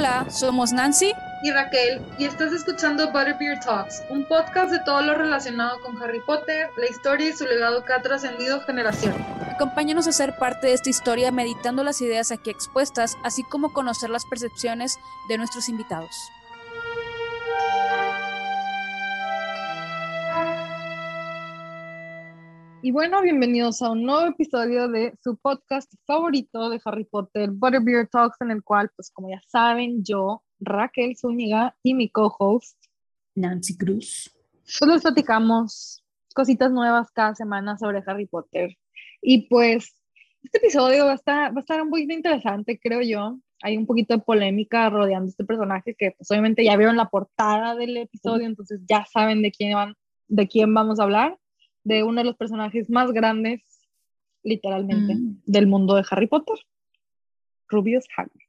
Hola, somos Nancy y Raquel y estás escuchando Butterbeer Talks, un podcast de todo lo relacionado con Harry Potter, la historia y su legado que ha trascendido generaciones. Acompáñanos a ser parte de esta historia meditando las ideas aquí expuestas, así como conocer las percepciones de nuestros invitados. Y bueno, bienvenidos a un nuevo episodio de su podcast favorito de Harry Potter, Butterbeer Talks, en el cual, pues como ya saben, yo, Raquel Zúñiga y mi co-host, Nancy Cruz, pues les platicamos cositas nuevas cada semana sobre Harry Potter. Y pues este episodio va a estar, va a estar un poquito interesante, creo yo. Hay un poquito de polémica rodeando este personaje que pues obviamente ya vieron la portada del episodio, entonces ya saben de quién, van, de quién vamos a hablar de uno de los personajes más grandes, literalmente, Mm. del mundo de Harry Potter, Rubius Hagrid.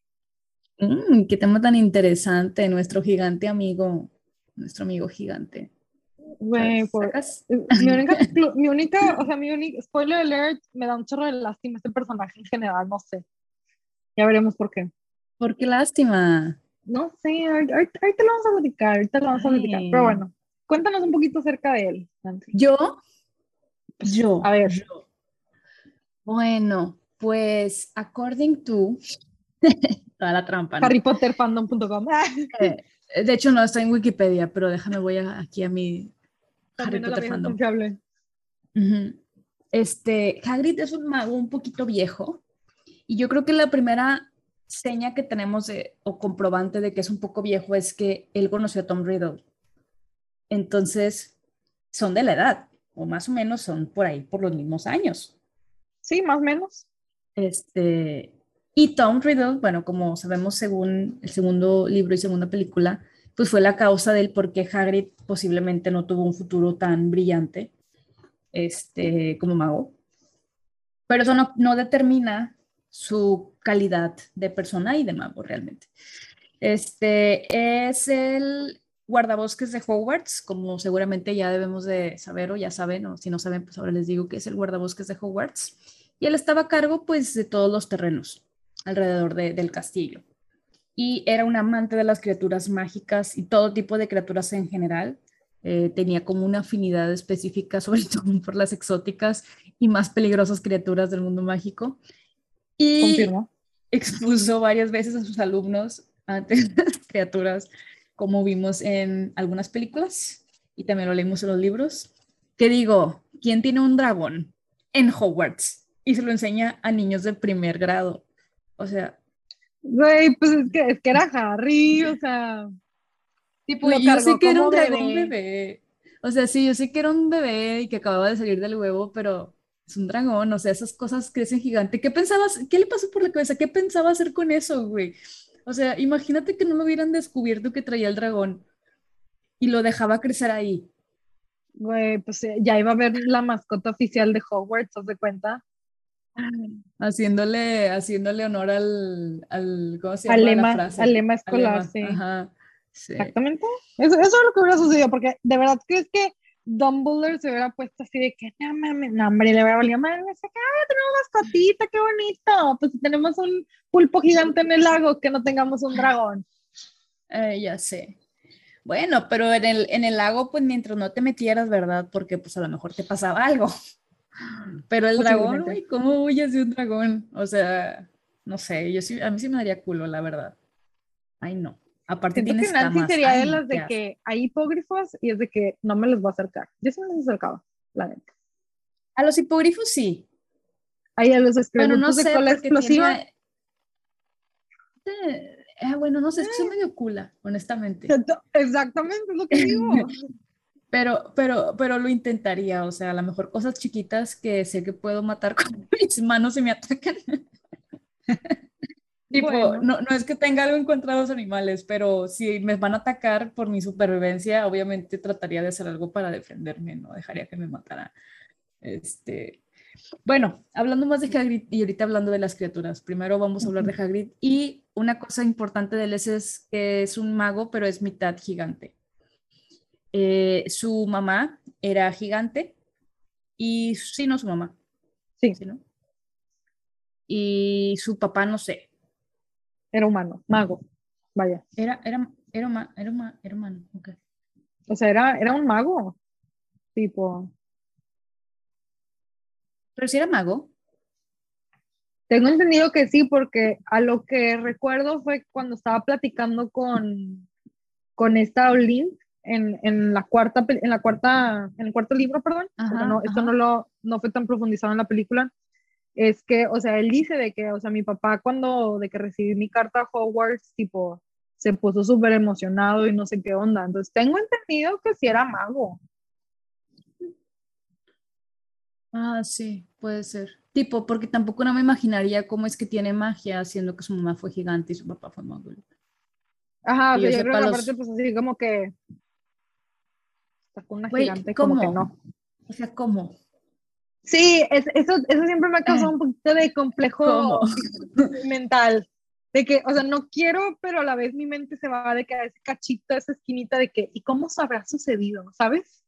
Mm, qué tema tan interesante, nuestro gigante amigo, nuestro amigo gigante. Güey, por- mi única, mi única, o sea, mi única, spoiler alert, me da un chorro de lástima este personaje en general, no sé. Ya veremos por qué. ¿Por qué lástima? No sé, ahorita, lo vamos a platicar, ahorita lo vamos a platicar. Pero bueno, cuéntanos un poquito acerca de él, Nancy. Yo, yo, A ver. yo. Bueno, pues, according to, toda la trampa, ¿no? HarryPotterFandom.com. Eh, de hecho, no está en Wikipedia, pero déjame, voy a- aquí a mi Harry También Potter fandom. Este, Hagrid es un mago un poquito viejo y yo creo que la primera seña que tenemos de- o comprobante de que es un poco viejo es que él conoció a Tom Riddle. Entonces, son de la edad o más o menos son por ahí por los mismos años. Sí, más o menos. Este, y Tom Riddle, bueno, como sabemos según el segundo libro y segunda película, pues fue la causa del por qué Hagrid posiblemente no tuvo un futuro tan brillante este, como mago. Pero eso no, no determina su calidad de persona y de mago realmente. Este es el guardabosques de Hogwarts, como seguramente ya debemos de saber o ya saben, o si no saben, pues ahora les digo que es el guardabosques de Hogwarts. Y él estaba a cargo pues de todos los terrenos alrededor de- del castillo. Y era un amante de las criaturas mágicas y todo tipo de criaturas en general. Eh, tenía como una afinidad específica, sobre todo por las exóticas y más peligrosas criaturas del mundo mágico. Y Confirmo. expuso varias veces a sus alumnos ante las criaturas, como vimos en algunas películas y también lo leímos en los libros. Que digo, ¿quién tiene un dragón en Hogwarts? Y se lo enseña a niños de primer grado. O sea, Güey, pues es que, es que era Harry, o sea. tipo, Lo yo sé que era un dragón bebé. bebé. O sea, sí, yo sé que era un bebé y que acababa de salir del huevo, pero es un dragón, o sea, esas cosas crecen gigante. ¿Qué pensabas? ¿Qué le pasó por la cabeza? ¿Qué pensaba hacer con eso, güey? O sea, imagínate que no lo hubieran descubierto que traía el dragón y lo dejaba crecer ahí. Güey, pues eh, ya iba a ver la mascota oficial de Hogwarts, ¿te das cuenta? Haciéndole, haciéndole honor al, al ¿cómo se Al llama la lema, frase? al lema Al escolar, lema, sí. Ajá, sí. Exactamente. Eso, eso es lo que hubiera sucedido, porque de verdad crees que Dumbledore se hubiera puesto así de que, no mames, no, hombre, le hubiera valido madre, se acaba, tenemos mascotita, qué bonito. Pues si tenemos un pulpo gigante en el lago, que no tengamos un dragón. Eh, ya sé. Bueno, pero en el, en el lago, pues mientras no te metieras, ¿verdad? Porque pues a lo mejor te pasaba algo. Pero el dragón, güey, ¿cómo huyes de un dragón? O sea, no sé, yo sí, a mí sí me daría culo, la verdad. Ay, no. Aparte Siento que Nancy sería de las de que hay hipógrifos y es de que no me les voy a acercar. Yo sí me les acercaba, la neta. A los hipogrifos sí. Ahí a los no escritos sé, de cola explosiva. tiene... Eh, eh, bueno, no sé, es que soy medio cula, honestamente. Exactamente, es lo que digo. Pero, pero, pero lo intentaría, o sea, a lo mejor cosas chiquitas que sé que puedo matar con mis manos y me atacan. Tipo, Bueno. no, no es que tenga algo en contra de los animales, pero si me van a atacar por mi supervivencia, obviamente trataría de hacer algo para defenderme, no dejaría que me matara. Este, bueno, hablando más de Hagrid y ahorita hablando de las criaturas, primero vamos a hablar de Hagrid y una cosa importante de él es, que es un mago, pero es mitad gigante. Eh, su mamá era gigante y sí, no su mamá. Sí. ¿no? Y su papá, no sé, Era humano, mago. vaya. Era, era, era, era, era humano, ok. O sea, era, era un mago. Tipo, Pero si era mago. tengo entendido que sí, porque a lo que recuerdo fue cuando estaba platicando con, con esta Olin en, en la cuarta, en la cuarta, en el cuarto libro, perdón, Ajá, no, esto no lo, no fue tan profundizado en la película, es que, o sea, él dice de que, o sea, mi papá cuando, de que recibí mi carta a Hogwarts, tipo, se puso súper emocionado y no sé qué onda, entonces tengo entendido que sí era mago. Ah, sí, puede ser. Tipo, porque tampoco no me imaginaría cómo es que tiene magia, siendo que su mamá fue gigante y su papá fue mago. Ajá, sea, yo yo creo que los- aparte, pues así como que sacó una Güey, gigante, como que ¿cómo? no. O sea, ¿cómo? Sí, es- eso, eso siempre me ha causado un poquito de complejo ¿Cómo? mental. De que, o sea, no quiero, pero a la vez mi mente se va de que a ese cachito, a esa esquinita de que, ¿y cómo se habrá sucedido? ¿Sabes?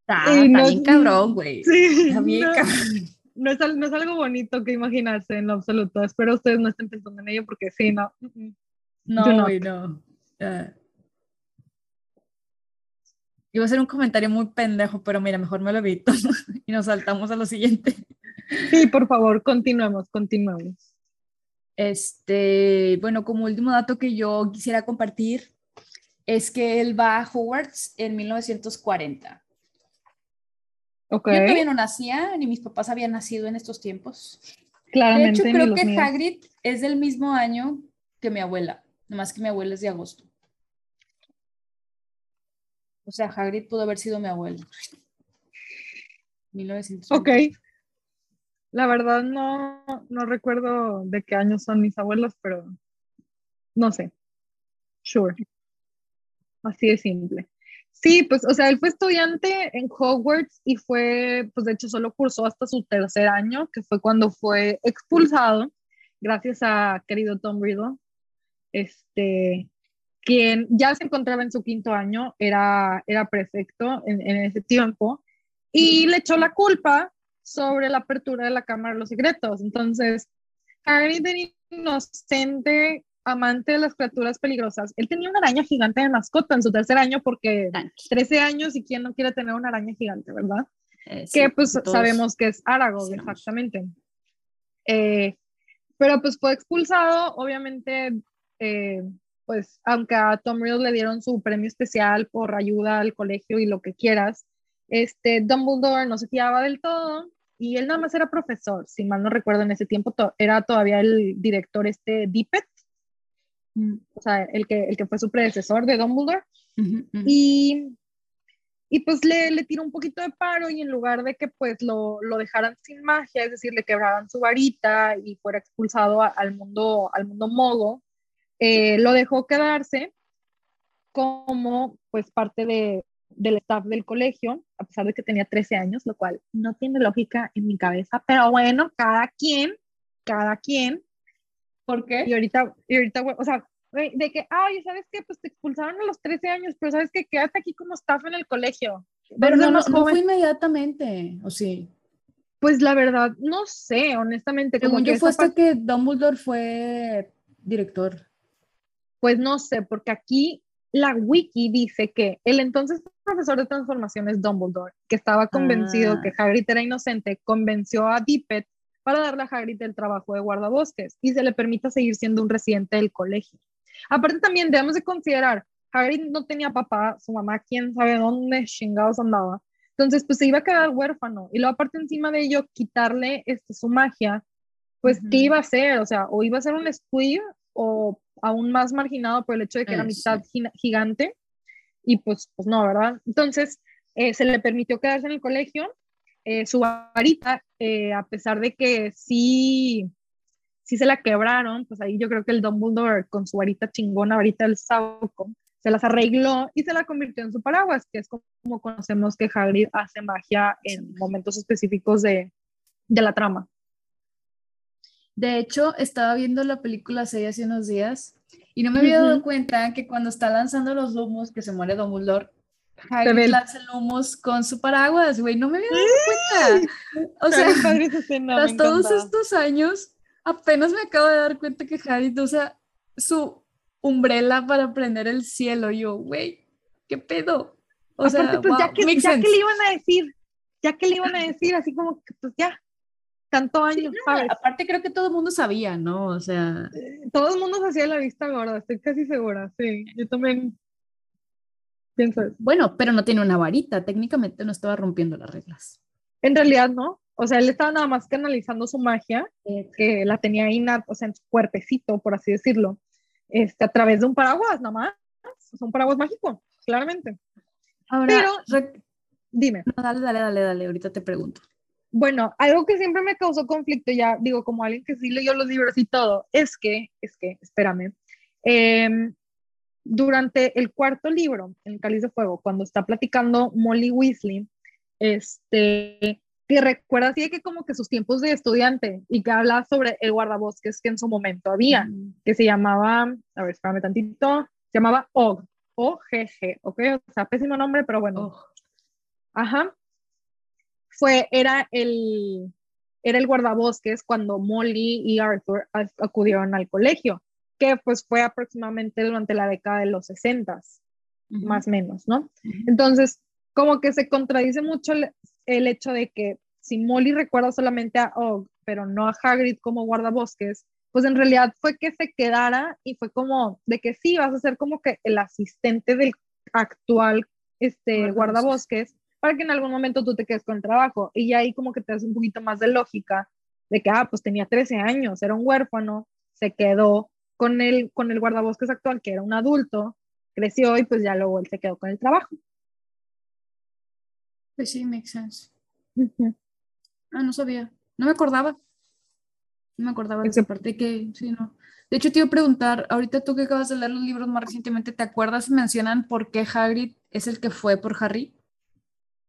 Está, Y está no- bien cabrón, güey. Sí, Está bien no, cabrón. no es, no es algo bonito que imaginarse en lo absoluto. Espero ustedes no estén pensando en ello porque sí, no. mm, mm. No, güey, no. Ah. Iba a ser un comentario muy pendejo, pero mira, mejor me lo evito y nos saltamos a lo siguiente. Sí, por favor, continuemos, continuemos. Este, bueno, como último dato que yo quisiera compartir es que él va a Hogwarts en 1940. Ok, Yo todavía no nacía, ni mis papás habían nacido en estos tiempos. De claramente. hecho, ni creo que míos. Hagrid es del mismo año que mi abuela, nomás que mi abuela es de agosto. O sea, Hagrid pudo haber sido mi abuelo. 1940. Ok. La verdad no, no recuerdo de qué años son mis abuelos, pero no sé. Sure. Así de simple. Sí, pues, o sea, él fue estudiante en Hogwarts y fue, pues de hecho solo cursó hasta su tercer año, que fue cuando fue expulsado, gracias a querido Tom Riddle, este, quien ya se encontraba en su quinto año, era, era prefecto en, en ese tiempo, y le echó la culpa sobre la apertura de la Cámara de los Secretos. Entonces, Harry era inocente, amante de las criaturas peligrosas. Él tenía una araña gigante de mascota en su tercer año porque 13 años y quién no quiere tener una araña gigante, ¿verdad? Eh, que sí, pues todos sabemos que es Aragog, quisiéramos. exactamente. Eh, pero pues fue expulsado, obviamente, eh, pues aunque a Tom Riddle le dieron su premio especial por ayuda al colegio y lo que quieras, este Dumbledore no se fiaba del todo y él nada más era profesor, si mal no recuerdo en ese tiempo to- era todavía el director este Dippet, Mm, o sea, el que, el que fue su predecesor de Dumbledore. ujú, ujú. Y, y pues le, le tiró un poquito de paro y en lugar de que pues lo, lo dejaran sin magia, es decir, le quebraran su varita y fuera expulsado a- al mundo, al mundo mogo, eh, lo dejó quedarse como pues parte de, del staff del colegio, a pesar de que tenía 13 años, lo cual no tiene lógica en mi cabeza, pero bueno, cada quien, cada quien, ¿Por qué? y ahorita, y ahorita, o sea, de que, ay, ¿sabes qué? Pues te expulsaron a los 13 años, pero ¿sabes qué? Quédate aquí como staff en el colegio. Pero no, no, no fue inmediatamente, ¿o sí? Pues la verdad, no sé, honestamente, como Según yo fue hasta que Dumbledore fue director. Pues no sé, porque aquí la wiki dice que el entonces profesor de transformaciones Dumbledore, que estaba convencido Ah. que Hagrid era inocente, convenció a Dippet para darle a Hagrid el trabajo de guardabosques y se le permita seguir siendo un residente del colegio. Aparte también debemos de considerar, Hagrid no tenía papá, su mamá quién sabe dónde chingados andaba, entonces pues se iba a quedar huérfano y luego aparte encima de ello quitarle este, su magia, pues. ¿qué iba a hacer? O sea, o iba a ser un squib o aún más marginado por el hecho de que era mitad gi- gigante y pues, pues no, ¿verdad? Entonces eh, se le permitió quedarse en el colegio, eh, su varita, eh, a pesar de que sí, sí se la quebraron, pues ahí yo creo que el Dumbledore con su varita chingona, varita del Sauco, se las arregló y se la convirtió en su paraguas, que es como conocemos que Hagrid hace magia en momentos específicos de, de la trama. De hecho, estaba viendo la película 6 hace unos días y no me había dado Ujú. cuenta que cuando está lanzando los lumos, que se muere Dumbledore, Hagrid el- lanza lumos con su paraguas, güey, no me había dado cuenta. O sea, tras todos estos años, apenas me acabo de dar cuenta que Hagrid usa su umbrella para prender el cielo. Yo, güey, ¿qué pedo? O sea, pues ya, que, ya que le iban a decir, ya que le iban a decir, así como que pues ya, tanto años, Aparte creo que todo el mundo sabía, ¿no? O sea... Todo el mundo se hacía la vista gorda, estoy casi segura, sí. Yo también pienso eso. Bueno, pero no tiene una varita, técnicamente no estaba rompiendo las reglas. En realidad no, o sea, él estaba nada más canalizando su magia, que la tenía ahí, o sea, en su cuerpecito, por así decirlo, este, a través de un paraguas, nada más. Es un paraguas mágico, claramente. Pero, dime. dale, dale, dale, dale, ahorita te pregunto. Bueno, algo que siempre me causó conflicto, ya digo, como alguien que sí leyó los libros y todo, es que, es que, espérame, em, durante el cuarto libro, en el Cáliz de Fuego, cuando está platicando Molly Weasley, este, que recuerda así que como que sus tiempos de estudiante y que habla sobre el guardabosques que en su momento había, mm. que se llamaba, a ver, espérame tantito, se llamaba OG, O-G-G, ¿ok? O sea, pésimo nombre, pero bueno. Ajá fue, era el, era el guardabosques cuando Molly y Arthur acudieron al colegio, que pues fue aproximadamente durante la década de los 60, más o menos, ¿no? Entonces, como que se contradice mucho el, hecho de que si Molly recuerda solamente a Og, pero no a Hagrid como guardabosques, pues en realidad fue que se quedara y fue como de que sí, vas a ser como que el asistente del actual este, guardabosques para que en algún momento tú te quedes con el trabajo. Y ahí como que te hace un poquito más de lógica de que, ah, pues tenía 13 años, era un huérfano, se quedó con el, con el guardabosques actual, que era un adulto, creció y pues ya luego él se quedó con el trabajo. Pues sí, makes sense. Ah, no sabía, no me acordaba. No me acordaba de esa parte que, sí, no. De hecho, te iba a preguntar, ahorita tú que acabas de leer los libros más recientemente, ¿te acuerdas? Mencionan por qué Hagrid es el que fue por Harry.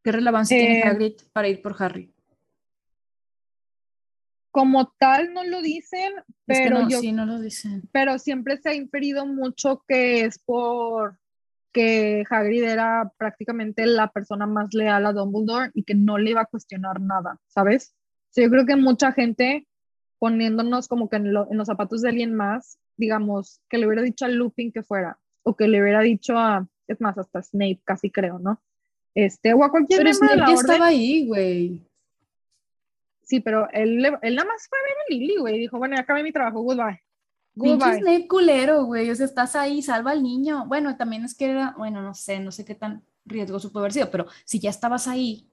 ¿Qué relevancia tiene eh, Hagrid para ir por Harry? Como tal no lo dicen, pero no, sí, no lo dicen. Pero siempre se ha inferido mucho que es por que Hagrid era prácticamente la persona más leal a Dumbledore y que no le iba a cuestionar nada, ¿sabes? yo creo que mucha gente poniéndonos como que en, en, los zapatos de alguien más, digamos, que le hubiera dicho a Lupin que fuera, o que le hubiera dicho a, es más, hasta Snape casi creo, ¿no? Este, o a cualquier pero Snape ya estaba ahí, güey. Sí, pero él, él nada más fue a ver a Lily, güey. Dijo, bueno, ya acabé mi trabajo, goodbye. Goodbye. Snape culero, güey. O sea, estás ahí, salva al niño. Bueno, también es que era, bueno, no sé, no sé qué tan riesgoso puede haber sido, pero si ya estabas ahí.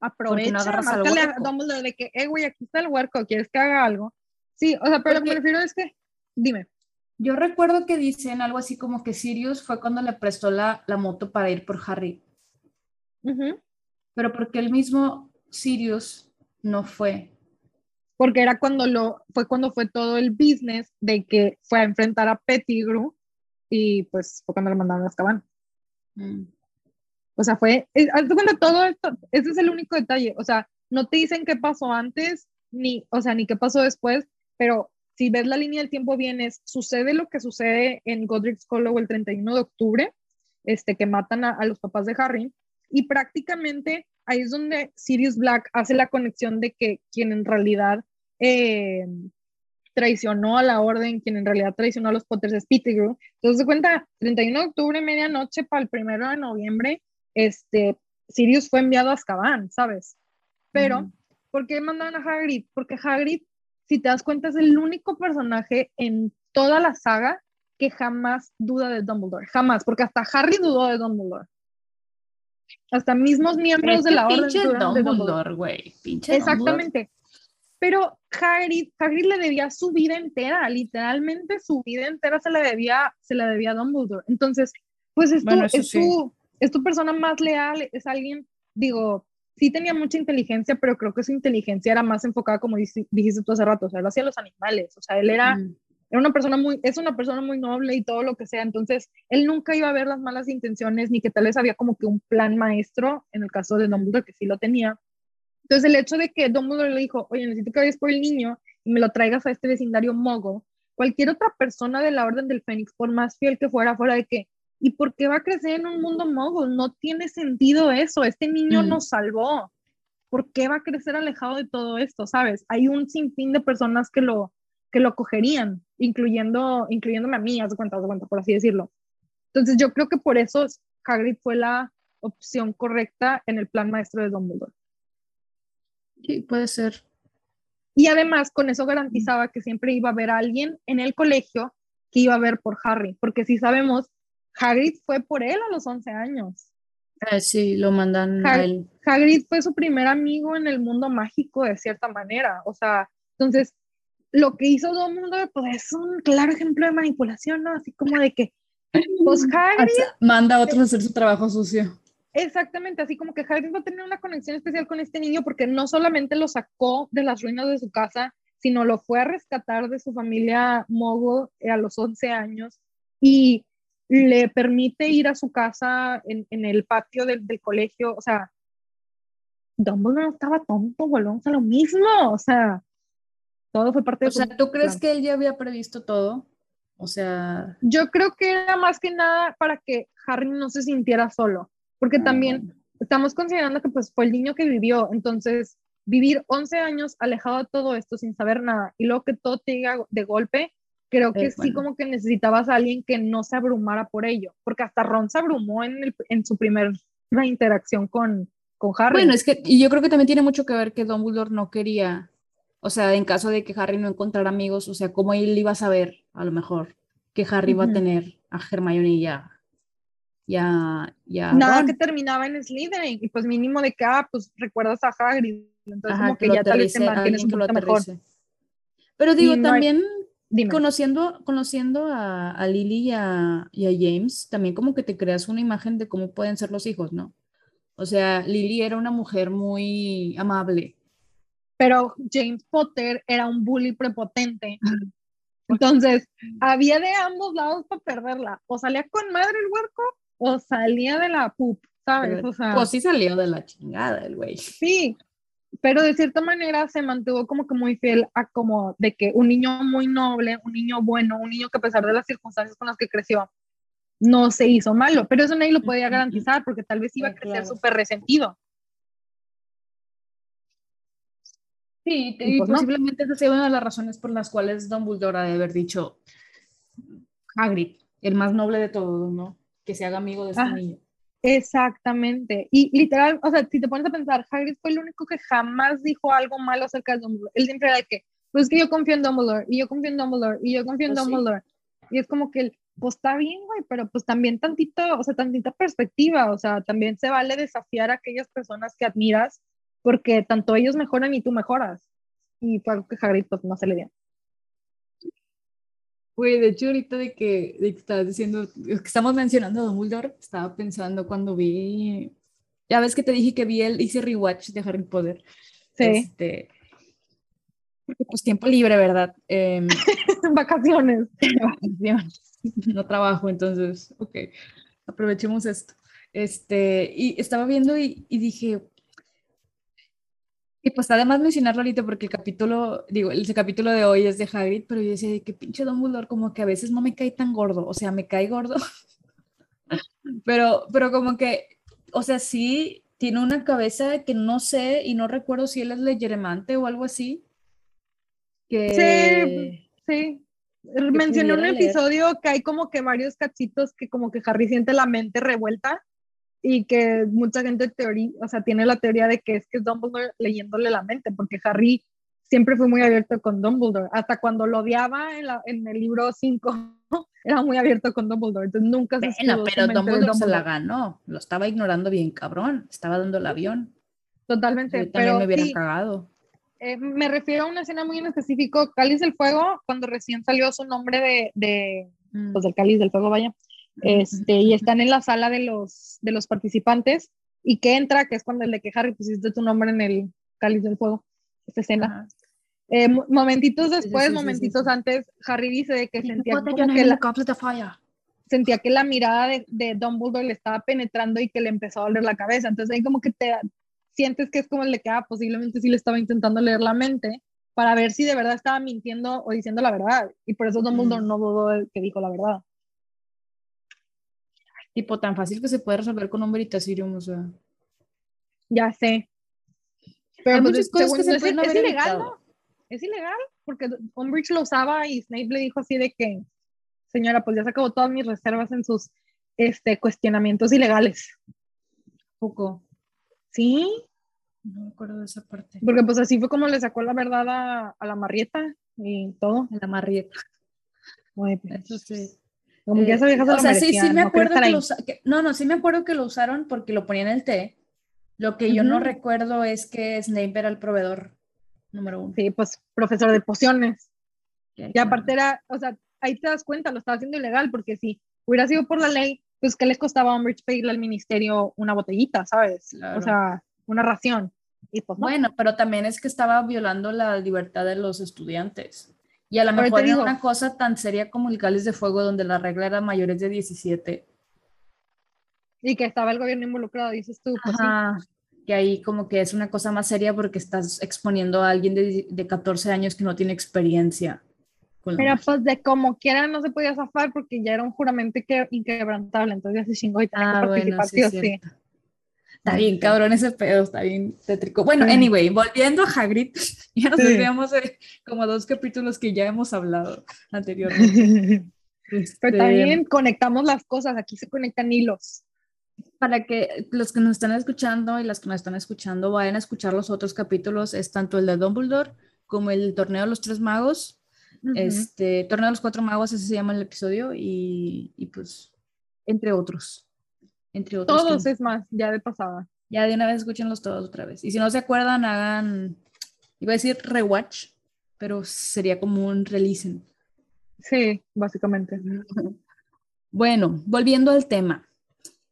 Aprovecha, no márcale a Dumbledore de que, eh, güey, aquí está el huerco, ¿quieres que haga algo? Sí, o sea, pero lo que prefiero es que, dime. Yo recuerdo que dicen algo así como que Sirius fue cuando le prestó la, la moto para ir por Harry. Pero porque el mismo Sirius no fue. Porque era cuando lo, fue cuando fue todo el business de que fue a enfrentar a Pettigrew y pues fue cuando lo mandaron a Azkaban. Mm. O sea, fue, haz cuenta todo esto, ese es el único detalle. O sea, no te dicen qué pasó antes, ni, o sea, ni qué pasó después, pero si ves la línea del tiempo bien es, sucede lo que sucede en Godric's Hollow el 31 de octubre, este, que matan a, a los papás de Harry, y prácticamente ahí es donde Sirius Black hace la conexión de que quien en realidad eh, traicionó a la orden, quien en realidad traicionó a los Potters es Pettigrew. Entonces, se cuenta, 31 de octubre, medianoche, para el primero de noviembre, este, Sirius fue enviado a Azkaban, ¿sabes? Pero, ¿por qué mandaron a Hagrid? Porque Hagrid, si te das cuenta, es el único personaje en toda la saga que jamás duda de Dumbledore, jamás, porque hasta Harry dudó de Dumbledore. Hasta mismos miembros de la orden. Pinche Dumbledore, güey. Exactamente. Pero Hagrid, Hagrid le debía su vida entera, literalmente su vida entera se la debía, se la debía a Dumbledore. Entonces, pues es, tu, es, tu, es tu persona más leal, es alguien, digo, sí tenía mucha inteligencia, pero creo que su inteligencia era más enfocada, como dijiste tú hace rato, o sea, lo hacía los animales, o sea, él era, mm era una persona muy, es una persona muy noble y todo lo que sea, entonces él nunca iba a ver las malas intenciones ni que tal vez había como que un plan maestro, en el caso de Dumbledore que sí lo tenía. Entonces el hecho de que Dumbledore le dijo, oye, necesito que vayas por el niño y me lo traigas a este vecindario mogo, cualquier otra persona de la Orden del Fénix, por más fiel que fuera, fuera de que, ¿y por qué va a crecer en un mundo mogo? No tiene sentido eso, este niño mm. nos salvó. ¿Por qué va a crecer alejado de todo esto? ¿Sabes? Hay un sinfín de personas que lo, que lo cogerían. Incluyendo, incluyéndome a mí, haz de cuenta, haz de cuenta, por así decirlo. Entonces yo creo que por eso Hagrid fue la opción correcta en el plan maestro de Dumbledore. Sí, puede ser. Y además con eso garantizaba que siempre iba a haber alguien en el colegio que iba a ver por Harry, porque si sabemos, Hagrid fue por él a los 11 años. Eh, sí, lo mandan a él. Hagrid fue su primer amigo en el mundo mágico de cierta manera, o sea, entonces lo que hizo Dumbledore pues es un claro ejemplo de manipulación, ¿no? Así como de que pues Hagrid manda a otros a hacer su trabajo sucio. Exactamente, así como que Hagrid va a tener una conexión especial con este niño porque no solamente lo sacó de las ruinas de su casa, sino lo fue a rescatar de su familia Mogo a los 11 años y le permite ir a su casa en, en el patio del, del, colegio, o sea, Dumbledore no estaba tonto, volvemos a lo mismo, o sea, todo fue parte de... O sea, ¿tú crees que él ya había previsto todo? O sea... Yo creo que era más que nada para que Harry no se sintiera solo porque ah, también estamos considerando que pues fue el niño que vivió, entonces vivir 11 años alejado de todo esto sin saber nada y luego que todo te diga de golpe, creo que sí como que necesitabas a alguien que no se abrumara por ello, porque hasta Ron se abrumó en, el, en su primera interacción con, con Harry. Bueno, es que y yo creo que también tiene mucho que ver que Dumbledore no quería, o sea, en caso de que Harry no encontrara amigos, o sea, cómo él iba a saber, a lo mejor, que Harry iba a tener a Hermione y ya ya, ya. Nada que terminaba en Slytherin, y pues mínimo de que, ah, pues recuerdas a Hagrid, entonces como que, ya tal vez te mantienes un poquito mejor. Pero digo, también conociendo, conociendo a, a Lily y a, y a, James, también como que te creas una imagen de cómo pueden ser los hijos, ¿no? O sea, Lily era una mujer muy amable. Pero James Potter era un bully prepotente. Entonces, había de ambos lados para perderla. O salía con madre el huerco o salía de la pup, ¿sabes? O sea, pues sí salió de la chingada el güey. Sí, pero de cierta manera se mantuvo como que muy fiel a como de que un niño muy noble, un niño bueno, un niño que a pesar de las circunstancias con las que creció, no se hizo malo, pero eso nadie lo podía garantizar porque tal vez iba a crecer súper resentido. Sí, y, pues posiblemente esa sea una de las razones por las cuales Dumbledore ha de haber dicho Hagrid, el más noble de todos, ¿no? que se haga amigo de este niño. Exactamente. Y literal, o sea, si te pones a pensar, Hagrid fue el único que jamás dijo algo malo acerca de Dumbledore. Él siempre era de que, pues que yo confío en Dumbledore, y yo confío en Dumbledore, y yo confío en pues Dumbledore. Y es como que, pues está bien, güey, pero pues también tantito, o sea, tantita perspectiva, o sea, también se vale desafiar a aquellas personas que admiras, porque tanto ellos mejoran y tú mejoras. Y fue algo que Hagrid pues no se le dio. Güey, de hecho, ahorita de que, de que estabas diciendo, que estamos mencionando a Dumbledore, estaba pensando cuando vi, ya ves que te dije que vi el, hice rewatch de Harry Potter. Sí. Este, pues tiempo libre, ¿verdad? Eh, vacaciones. No trabajo, entonces, ok, aprovechemos esto. Este, y estaba viendo y, y dije, y pues además mencionarlo ahorita porque el capítulo, digo, el capítulo de hoy es de Hagrid, pero yo decía que pinche Dumbledore como que a veces no me cae tan gordo, o sea, me cae gordo, pero, pero como que, o sea, sí tiene una cabeza que no sé y no recuerdo si él es legeremante o algo así. Que... Sí, sí. Mencioné un episodio que hay como que varios cachitos que como que Harry siente la mente revuelta y que mucha gente teoría, o sea, tiene la teoría de que es que es Dumbledore leyéndole la mente, porque Harry siempre fue muy abierto con Dumbledore, hasta cuando lo odiaba en, la, en el libro 5, era muy abierto con Dumbledore, entonces nunca se Bueno, pero Dumbledore, se la ganó, lo estaba ignorando bien cabrón, estaba dando el avión. Totalmente. Yo también me hubiera cagado. Eh, me refiero a una escena muy en específico, Cáliz del Fuego, cuando recién salió su nombre de, de mm. pues del Cáliz del Fuego, vaya, este, y están en la sala de los, de los participantes y que entra, que es cuando el de que Harry pusiste tu nombre en el cáliz del fuego, esta escena. Eh, momentitos después, momentitos antes, Harry dice que sentía que la, sentía que la mirada de, de, Dumbledore le estaba penetrando y que le empezó a doler la cabeza. Entonces ahí como que te sientes que es como el de que ah, posiblemente sí le estaba intentando leer la mente para ver si de verdad estaba mintiendo o diciendo la verdad. Y por eso Dumbledore no dudó de que dijo la verdad tipo tan fácil que se puede resolver con un Veritasium, o sea. Ya sé. Pero Hay pues, muchas cosas que se pueden haber ilegal, ¿no? es ilegal, porque Umbridge lo usaba y Snape le dijo así de que, señora, pues ya se acabó todas mis reservas en sus este, cuestionamientos ilegales. Poco. Sí, No me acuerdo de esa parte. porque pues así fue como le sacó la verdad a, a la Marieta y todo. En la marrieta. Ay, pues, Eso sí. Como que esa vieja se o lo sea, sí, sí me no acuerdo estar que lo que- no, no, sí me acuerdo que lo usaron porque lo ponían en el té. Lo que yo no recuerdo es que Snape era el proveedor número uno. Sí, pues profesor de pociones. Y aparte era, o sea, ahí te das cuenta, lo estaba haciendo ilegal, porque si hubiera sido por la ley, pues ¿qué le costaba a Umbridge pedirle al ministerio una botellita, ¿sabes? Claro. O sea, una ración. Y pues no. Bueno, pero también es que estaba violando la libertad de los estudiantes. Y a lo mejor era digo- una cosa tan seria como el cáliz de fuego, donde la regla era mayores de 17. Y que estaba el gobierno involucrado, dices tú, pues sí. Ajá. Que ahí como que es una cosa más seria porque estás exponiendo a alguien de, de 14 años que no tiene experiencia. Pero magia. pues de como quiera no se podía zafar porque ya era un juramento que- inquebrantable, entonces ya se chingó y tenía Ah, que bueno, participar sí, sí sí. Está bien, cabrón, ese pedo, está bien tétrico. Bueno, Sí. anyway, volviendo a Hagrid, ya nos Sí. olvidamos de como dos capítulos que ya hemos hablado anteriormente. Pero Este, también conectamos las cosas, aquí se conectan hilos. para que los que nos están escuchando y las que nos están escuchando vayan a escuchar los otros capítulos, es tanto el de Dumbledore como el Torneo de los Tres Magos, Ujú. este, Torneo de los Cuatro Magos, ese se llama el episodio, y, y pues, entre otros. Entre otros. que- Todos es más, ya de pasada. Ya de una vez escúchenlos todos otra vez. Y si no se acuerdan, hagan, iba a decir rewatch, pero sería como un relisten. Sí, básicamente. Bueno, volviendo al tema.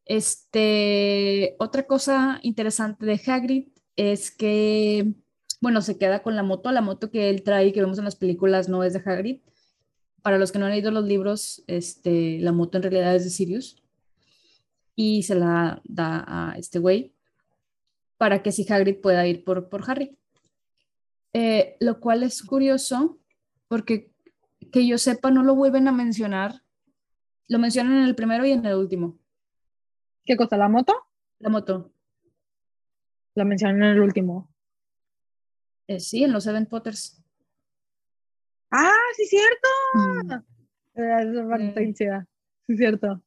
Este, otra cosa interesante de Hagrid es que, bueno, se queda con la moto. La moto que él trae, que vemos en las películas, no es de Hagrid. Para los que no han leído los libros, este, la moto en realidad es de Sirius. Y se la da a este güey para que si Hagrid pueda ir por, por Harry. Eh, lo cual es curioso porque que yo sepa no lo vuelven a mencionar. Lo mencionan en el primero y en el último. ¿Qué cosa? ¿La moto? La moto. La mencioné en el último. Eh, sí, en los Seven Potters. ¡Ah, sí, cierto! Mm. Eh, Es intensidad. Sí, cierto.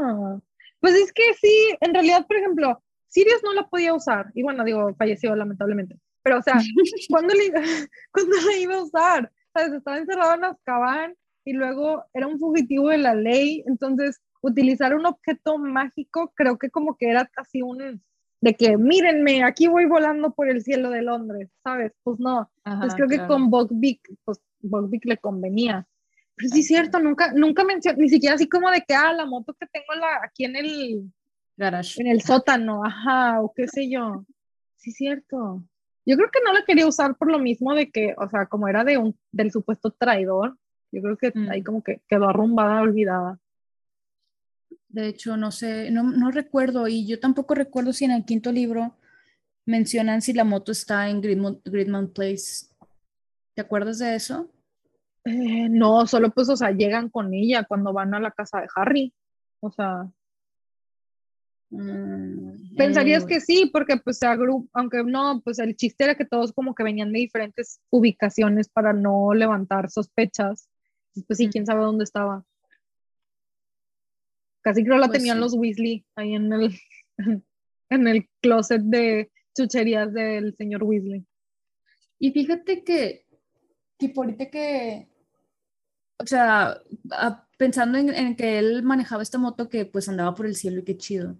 Ah, Pues es que sí, en realidad, por ejemplo, Sirius no la podía usar. Y bueno, digo, falleció lamentablemente. Pero, o sea, ¿cuándo le, ¿cuándo la iba a usar? ¿Sabes? Estaba encerrado en Azkaban y luego era un fugitivo de la ley. Entonces, utilizar un objeto mágico creo que como que era casi un... De que, mírenme, aquí voy volando por el cielo de Londres, ¿sabes? Pues no. Ajá, Pues creo que claro. con Buckbeak, pues Buckbeak le convenía. Pero sí es cierto, nunca, nunca mencioné, ni siquiera así como de que, ah, la moto que tengo la, aquí en el, Garage. en el sótano, ajá, o qué sé yo. Sí es cierto. Yo creo que no la quería usar por lo mismo de que, o sea, como era de un, del supuesto traidor, yo creo que Mm. ahí como que quedó arrumbada, olvidada. De hecho, no sé, no, no recuerdo y yo tampoco recuerdo si en el quinto libro mencionan si la moto está en Gridmont, Gridmont Place. ¿Te acuerdas de eso? Eh, no, solo pues, o sea, llegan con ella cuando van a la casa de Harry. O sea, Mm, Pensarías anyway. que sí, porque pues se agru- aunque no, pues el chiste era que todos como que venían de diferentes ubicaciones para no levantar sospechas. Pues sí, quién sabe dónde estaba. Casi creo la Pues tenían sí. los Weasley ahí en el, en el closet de chucherías del señor Weasley. Y fíjate que, tipo ahorita que, o sea, a- pensando en, en que él manejaba esta moto que pues andaba por el cielo y qué chido,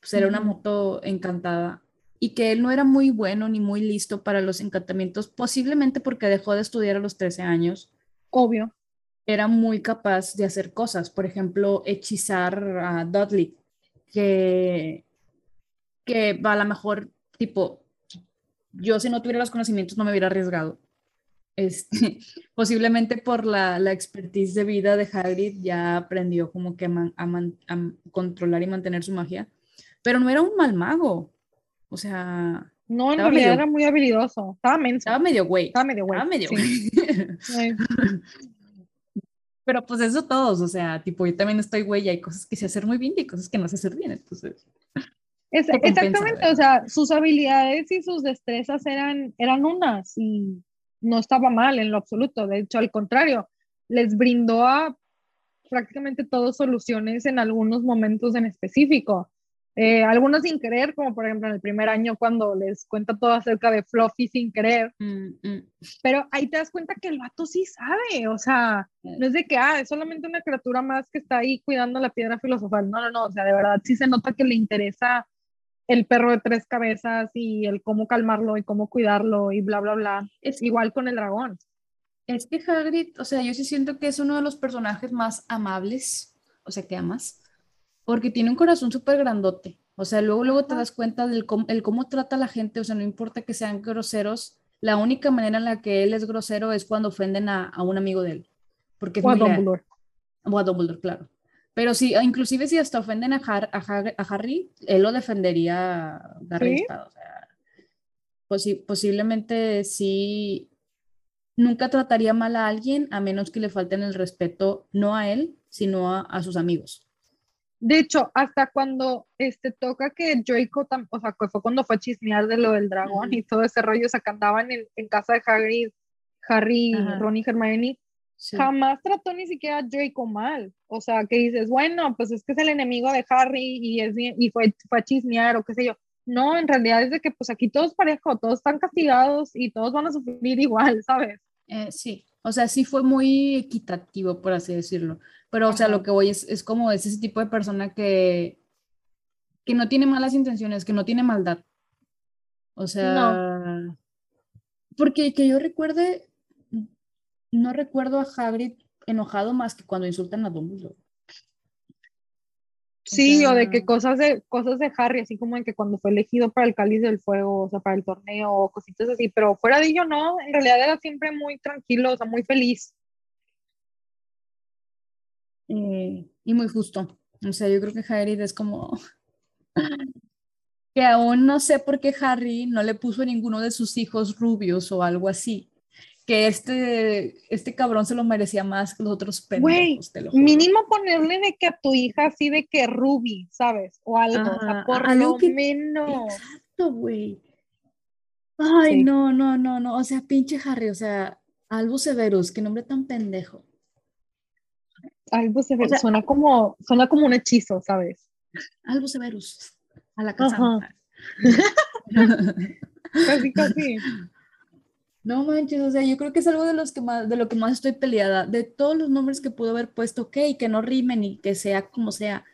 pues era una moto encantada y que él no era muy bueno ni muy listo para los encantamientos, posiblemente porque dejó de estudiar a los 13 años, Obvio. era muy capaz de hacer cosas, por ejemplo, hechizar a Dudley, que, que a lo mejor, tipo, yo si no tuviera los conocimientos no me hubiera arriesgado. Este, posiblemente por la, la expertise de vida de Hagrid ya aprendió como que a, man- a man- a controlar y mantener su magia, pero no era un mal mago, o sea, No, en realidad medio- era muy habilidoso. Estaba menso. estaba medio güey, Estaba medio güey. estaba medio sí. güey. Pero pues eso todos, o sea, tipo, yo también estoy güey y hay cosas que sé hacer muy bien y hay cosas que no sé hacer bien, entonces. exactamente, o sea, sus habilidades y sus destrezas eran, eran unas y no estaba mal en lo absoluto, de hecho, al contrario, les brindó a prácticamente todas soluciones en algunos momentos en específico. Eh, algunos sin querer, como por ejemplo en el primer año cuando les cuenta todo acerca de Fluffy sin querer. Mm, mm. Pero ahí te das cuenta que el vato sí sabe, o sea, no es de que, ah, es solamente una criatura más que está ahí cuidando la piedra filosofal. No, no, no, o sea, de verdad sí se nota que le interesa el perro de tres cabezas y el cómo calmarlo y cómo cuidarlo y bla, bla, bla. Es igual con el dragón. Es que Hagrid, o sea, yo sí siento que es uno de los personajes más amables, o sea, que amas porque tiene un corazón súper grandote. O sea, luego, luego te das cuenta del cómo, el cómo trata a la gente, o sea, no importa que sean groseros, la única manera en la que él es grosero es cuando ofenden a, a un amigo de él. Porque o a Dumbledore. O a Dumbledore, claro. Pero sí, inclusive si hasta ofenden a, a, Harry, él lo defendería o sea, posiblemente sí, nunca trataría mal a alguien a menos que le falten el respeto, no a él, sino a, a sus amigos. De hecho, hasta cuando este, toca que Draco, o sea, fue cuando fue a chismear de lo del dragón y todo ese rollo, o sea, que andaban en, en casa de Harry, Harry, Ron y Hermione, jamás trató ni siquiera a Draco mal. O sea, que dices, bueno, pues es que es el enemigo de Harry y, es, y fue, fue a chismear o qué sé yo. No, en realidad es de que pues aquí todos parejo, todos están castigados y todos van a sufrir igual, ¿sabes? Eh, sí, o sea, sí fue muy equitativo, por así decirlo. Pero, o sea, lo que voy es, es como es ese tipo de persona que, que no tiene malas intenciones, que no tiene maldad. O sea, porque que yo recuerde, no recuerdo a Hagrid enojado más que cuando insultan a Dumbledore. Sí, o, de que cosas de, cosas de Harry, así como en que cuando fue elegido para el cáliz del fuego, o sea, para el torneo, o cositas así, pero fuera de ello no, en realidad era siempre muy tranquilo, o sea, muy feliz. Eh, y muy justo. O sea, yo creo que Harry es como que aún no sé por qué Harry no le puso a ninguno de sus hijos rubios o algo así. Que este, este cabrón se lo merecía más que los otros pendejos. mínimo ponerle de que a tu hija así de que Ruby, ¿sabes? O algo, o sea, por lo menos. Exacto, güey. Ay, no, no, no, no. O sea, pinche Harry, o sea, Albus Severus, qué nombre tan pendejo. Albus Severus, suena, como, suena como un hechizo, ¿sabes? Albus Severus, a la casa. casi, casi. No manches, o sea, yo creo que es algo de, los que más, de lo que más estoy peleada. De todos los nombres que pudo haber puesto, ok, que no rimen y que sea como sea.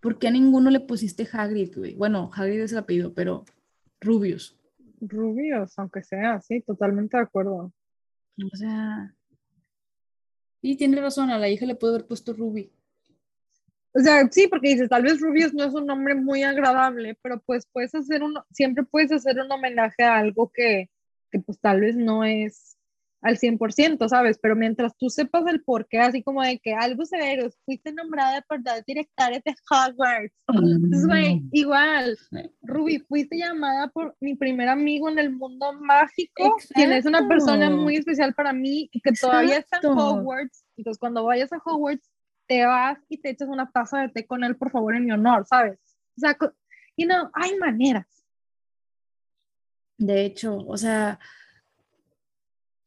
¿Por qué a ninguno le pusiste Hagrid, güey? Bueno, Hagrid es el apellido, pero Rubius. Rubius, aunque sea, sí, totalmente de acuerdo. O sea, y tiene razón, a la hija le puedo haber puesto Ruby. O sea, sí, porque dices, tal vez Rubius no es un nombre muy agradable, pero pues puedes hacer uno, siempre puedes hacer un homenaje a algo que, que pues tal vez no es al 100%, ¿sabes? Pero mientras tú sepas el por qué, así como de que algo severo, fuiste nombrada por dos directores de Hogwarts. Entonces, güey, igual, Ruby, fuiste llamada por mi primer amigo en el mundo mágico, quien es una persona muy especial para mí que todavía está en Hogwarts. Entonces, cuando vayas a Hogwarts, te vas y te echas una taza de té con él, por favor, en mi honor, ¿sabes? O sea, y no, hay maneras. De hecho, o sea,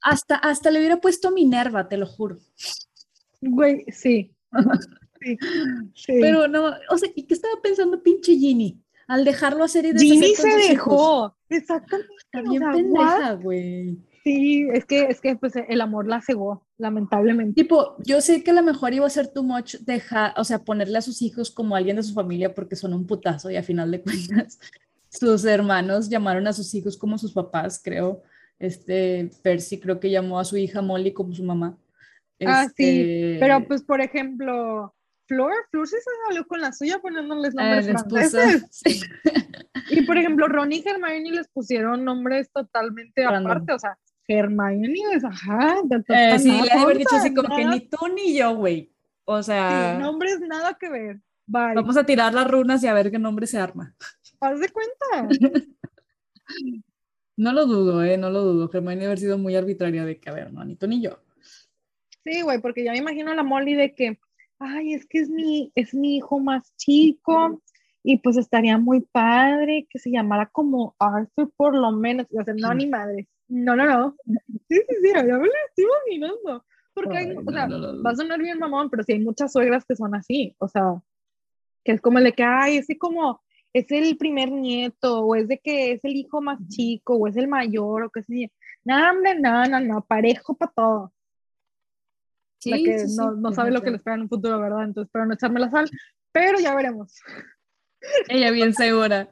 hasta, hasta le hubiera puesto Minerva, te lo juro. Güey, sí. sí, Pero no, o sea, ¿y qué estaba pensando pinche Ginny? Al dejarlo hacer y Ginny se dejó. Exactamente. Está bien pendeja, güey. Sí, es que, es que pues, el amor la cegó, lamentablemente. Tipo, yo sé que a lo mejor iba a ser too much dejar, o sea, ponerle a sus hijos como alguien de su familia porque son un putazo y a final de cuentas sus hermanos llamaron a sus hijos como sus papás, creo. Este, Percy creo que llamó a su hija Molly como su mamá. Ah, sí, este, pero pues por ejemplo, Flor, Flor sí se salió con la suya poniéndoles ah, nombres franceses. Y por ejemplo, Ron y Hermione les pusieron nombres totalmente aparte, o sea, Hermione es, ajá, eh, sí, le haber dicho así como que ni tú ni yo, güey. O sea, sí, nombres nada que ver. Bye. Vamos a tirar las runas y a ver qué nombre se arma. Haz de cuenta. No lo dudo, ¿eh? No lo dudo. Hermione haber sido muy arbitraria de que, a ver, no, ni tú ni yo. Sí, güey, porque ya me imagino a la Molly de que, ay, es que es mi, es mi hijo más chico y pues estaría muy padre que se llamara como Arthur por lo menos, o sea, no ni madre, no, no, no, sí, sí, sí, ya me lo estoy imaginando, porque hay, o sea, va a sonar bien mamón, pero sí hay muchas suegras que son así, o sea, que es como el de que, ay, ese como, es el primer nieto, o es de que es el hijo más chico, o es el mayor, o qué sé no, hombre, no, no, no, parejo para todo. Sí, la que no, no sabe lo que le espera en un futuro, ¿verdad? Entonces, para no echarme la sal, pero ya veremos. Ella bien segura.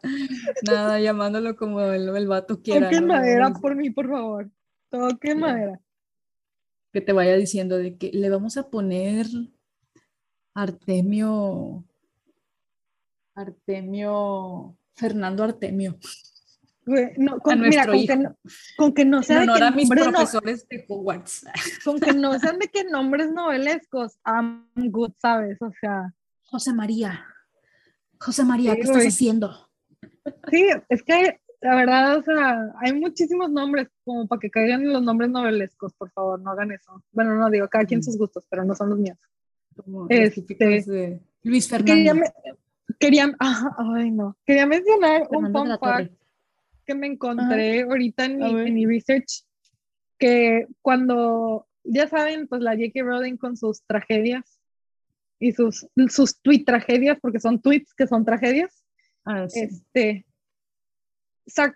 Nada, llamándolo como el, el vato quiera. Toquen madera por mí, por favor. Toquen madera. Que te vaya diciendo de que le vamos a poner Artemio. Artemio. Fernando Artemio. No, con, mira, con, que no, con que no sean de mis profesores de Hogwarts. Con que no sean de qué nombres novelescos, I'm good, ¿sabes? O sea. José María. José María, ¿qué estás haciendo? Sí, es que la verdad, o sea, hay muchísimos nombres como para que caigan los nombres novelescos, por favor, no hagan eso. Bueno, no digo, cada quien mm. sus gustos, pero no son los míos. Como este, de Luis Fernando. Quería, ay no, quería mencionar un fun fact que me encontré ahorita en mi, en mi, research, que cuando, ya saben, pues la J.K. Rowling con sus tragedias, y sus, sus tweet tragedias, porque son tweets que son tragedias. Ah, este,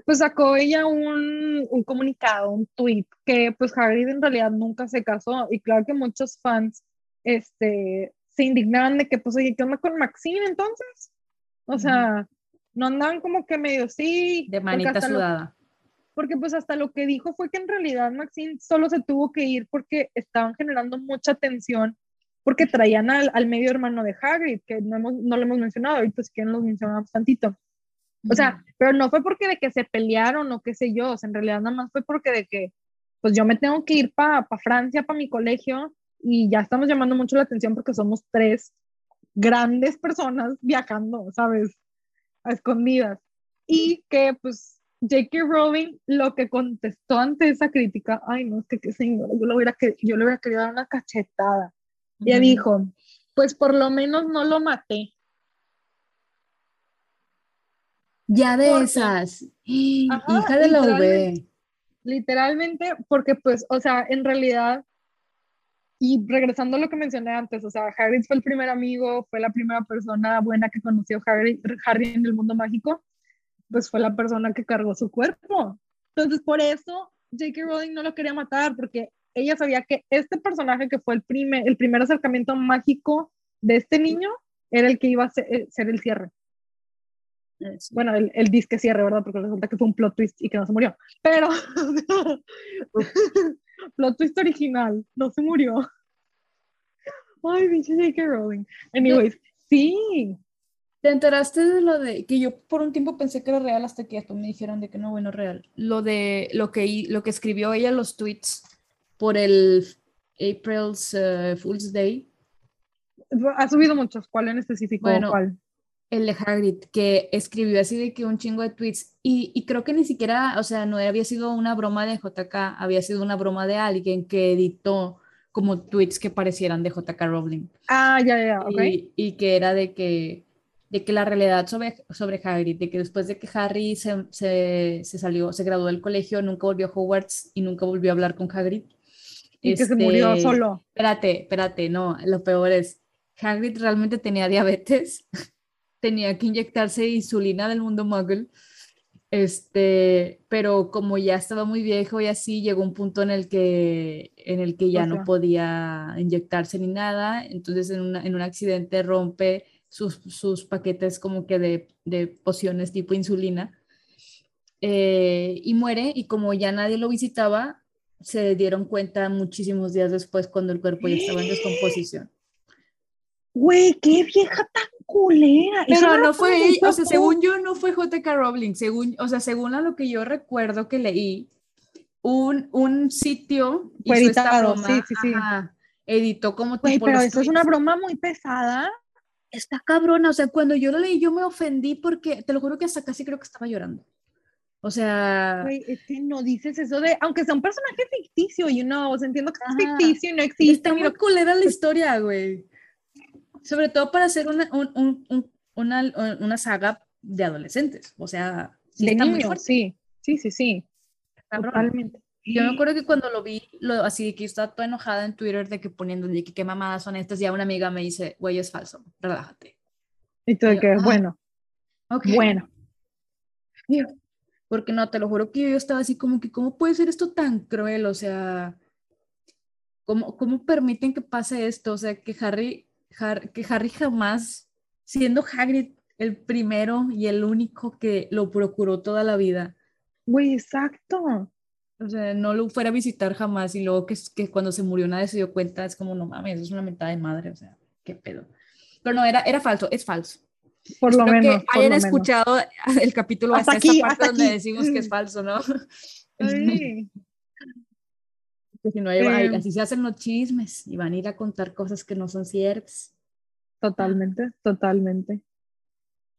pues sacó ella un, un, comunicado, un tweet, que pues Hagrid en realidad nunca se casó, y claro que muchos fans este, se indignaban de que, pues, oye, ¿qué onda con Maxine entonces? O sea, no andaban como que medio sí. De manita sudada. porque pues hasta lo que dijo fue que en realidad Maxine solo se tuvo que ir porque estaban generando mucha tensión porque traían al, al, medio hermano de Hagrid, que no, hemos, no lo hemos mencionado, ahorita si quieren lo mencionamos tantito. O sea, pero no fue porque de que se pelearon o qué sé yo, o sea, en realidad nada más fue porque de que, pues yo me tengo que ir para pa Francia, para mi colegio, y ya estamos llamando mucho la atención porque somos tres grandes personas viajando, ¿sabes? A escondidas. Y que, pues, J.K. Rowling lo que contestó ante esa crítica, ay, no, es que qué señor, yo, lo hubiera yo le hubiera querido dar una cachetada. Ya dijo, pues por lo menos no lo maté. Ya de esas. Hija de la V. Literalmente, porque pues, o sea, en realidad, y regresando a lo que mencioné antes, o sea, Harry fue el primer amigo, fue la primera persona buena que conoció Harry, Harry en el mundo mágico, pues fue la persona que cargó su cuerpo. Entonces, por eso J.K. Rowling no lo quería matar, porque ella sabía que este personaje que fue el primer, el primer acercamiento mágico de este niño era el que iba a ser, eh, el cierre. Bueno, el, el disque cierre, ¿verdad? Porque resulta que fue un plot twist y que no se murió. Pero, plot twist original, no se murió. Ay, pinche J.K. Rowling. Anyways, sí. ¿Te enteraste de lo de que yo por un tiempo pensé que era real hasta que tú me dijeron de que no, bueno, real? Lo de lo que, lo que escribió ella, los tweets por el April's uh, Fool's Day. Ha subido muchos, ¿cuál en específico? Bueno, ¿cuál? El de Hagrid, que escribió así de que un chingo de tweets y, y, creo que ni siquiera, o sea, no había sido una broma de JK, había sido una broma de alguien que editó como tweets que parecieran de JK Rowling. Ah, ya, ya, ok. Y, y que era de que de que la realidad sobre, sobre Hagrid, de que después de que Harry se, se, se, salió, se graduó del colegio, nunca volvió a Hogwarts y nunca volvió a hablar con Hagrid. Y que se murió este, solo. Espérate, espérate, no, lo peor es, Hagrid realmente tenía diabetes, tenía que inyectarse insulina del mundo muggle, este, pero como ya estaba muy viejo y así, llegó un punto en el que, en el que ya no podía inyectarse ni nada, entonces en, en un accidente rompe sus, sus, paquetes como que de, de pociones tipo insulina. Eh, y muere y como ya nadie lo visitaba, se dieron cuenta muchísimos días después cuando el cuerpo ya estaba en descomposición. Güey, qué vieja tan culera. Pero no, fue, o sea, según yo no fue J.K. Rowling, según, o sea, según a lo que yo recuerdo que leí, un, un sitio fue editado, sí, sí, sí. editó como tipo pero eso es una broma muy pesada. Está cabrona, o sea, cuando yo lo leí yo me ofendí porque, te lo juro que hasta casi creo que estaba llorando. O sea. Güey, es que no dices eso de. Aunque sea un personaje ficticio, you know. O sea, entiendo que es ficticio y no existe. Está muy culera la historia, güey. Sobre todo para hacer una, un, un, una, una saga de adolescentes, o sea, de niños, sí, sí, sí, sí, totalmente. Yo me acuerdo que cuando lo vi, lo, así que yo estaba toda enojada en Twitter de que poniendo de que qué mamadas son estas, y ya una amiga me dice, güey, es falso, relájate. Y tú de que, ah, bueno, bueno. Porque no, te lo juro que yo estaba así como que, ¿cómo puede ser esto tan cruel? O sea, ¿cómo, cómo permiten que pase esto? O sea, que Harry, que Harry jamás, siendo Hagrid el primero y el único que lo procuró toda la vida. Güey, exacto. O sea, no lo fuera a visitar jamás y luego que, que cuando se murió nadie se dio cuenta, es como, no mames, eso es una mentada de madre, o sea, qué pedo. Pero no, era, era falso, es falso. Por lo menos. Que hayan escuchado el capítulo hasta, hasta aquí, esta parte donde decimos que es falso, ¿no? Sí. si no, así se hacen los chismes y van a ir a contar cosas que no son ciertas. Totalmente, totalmente.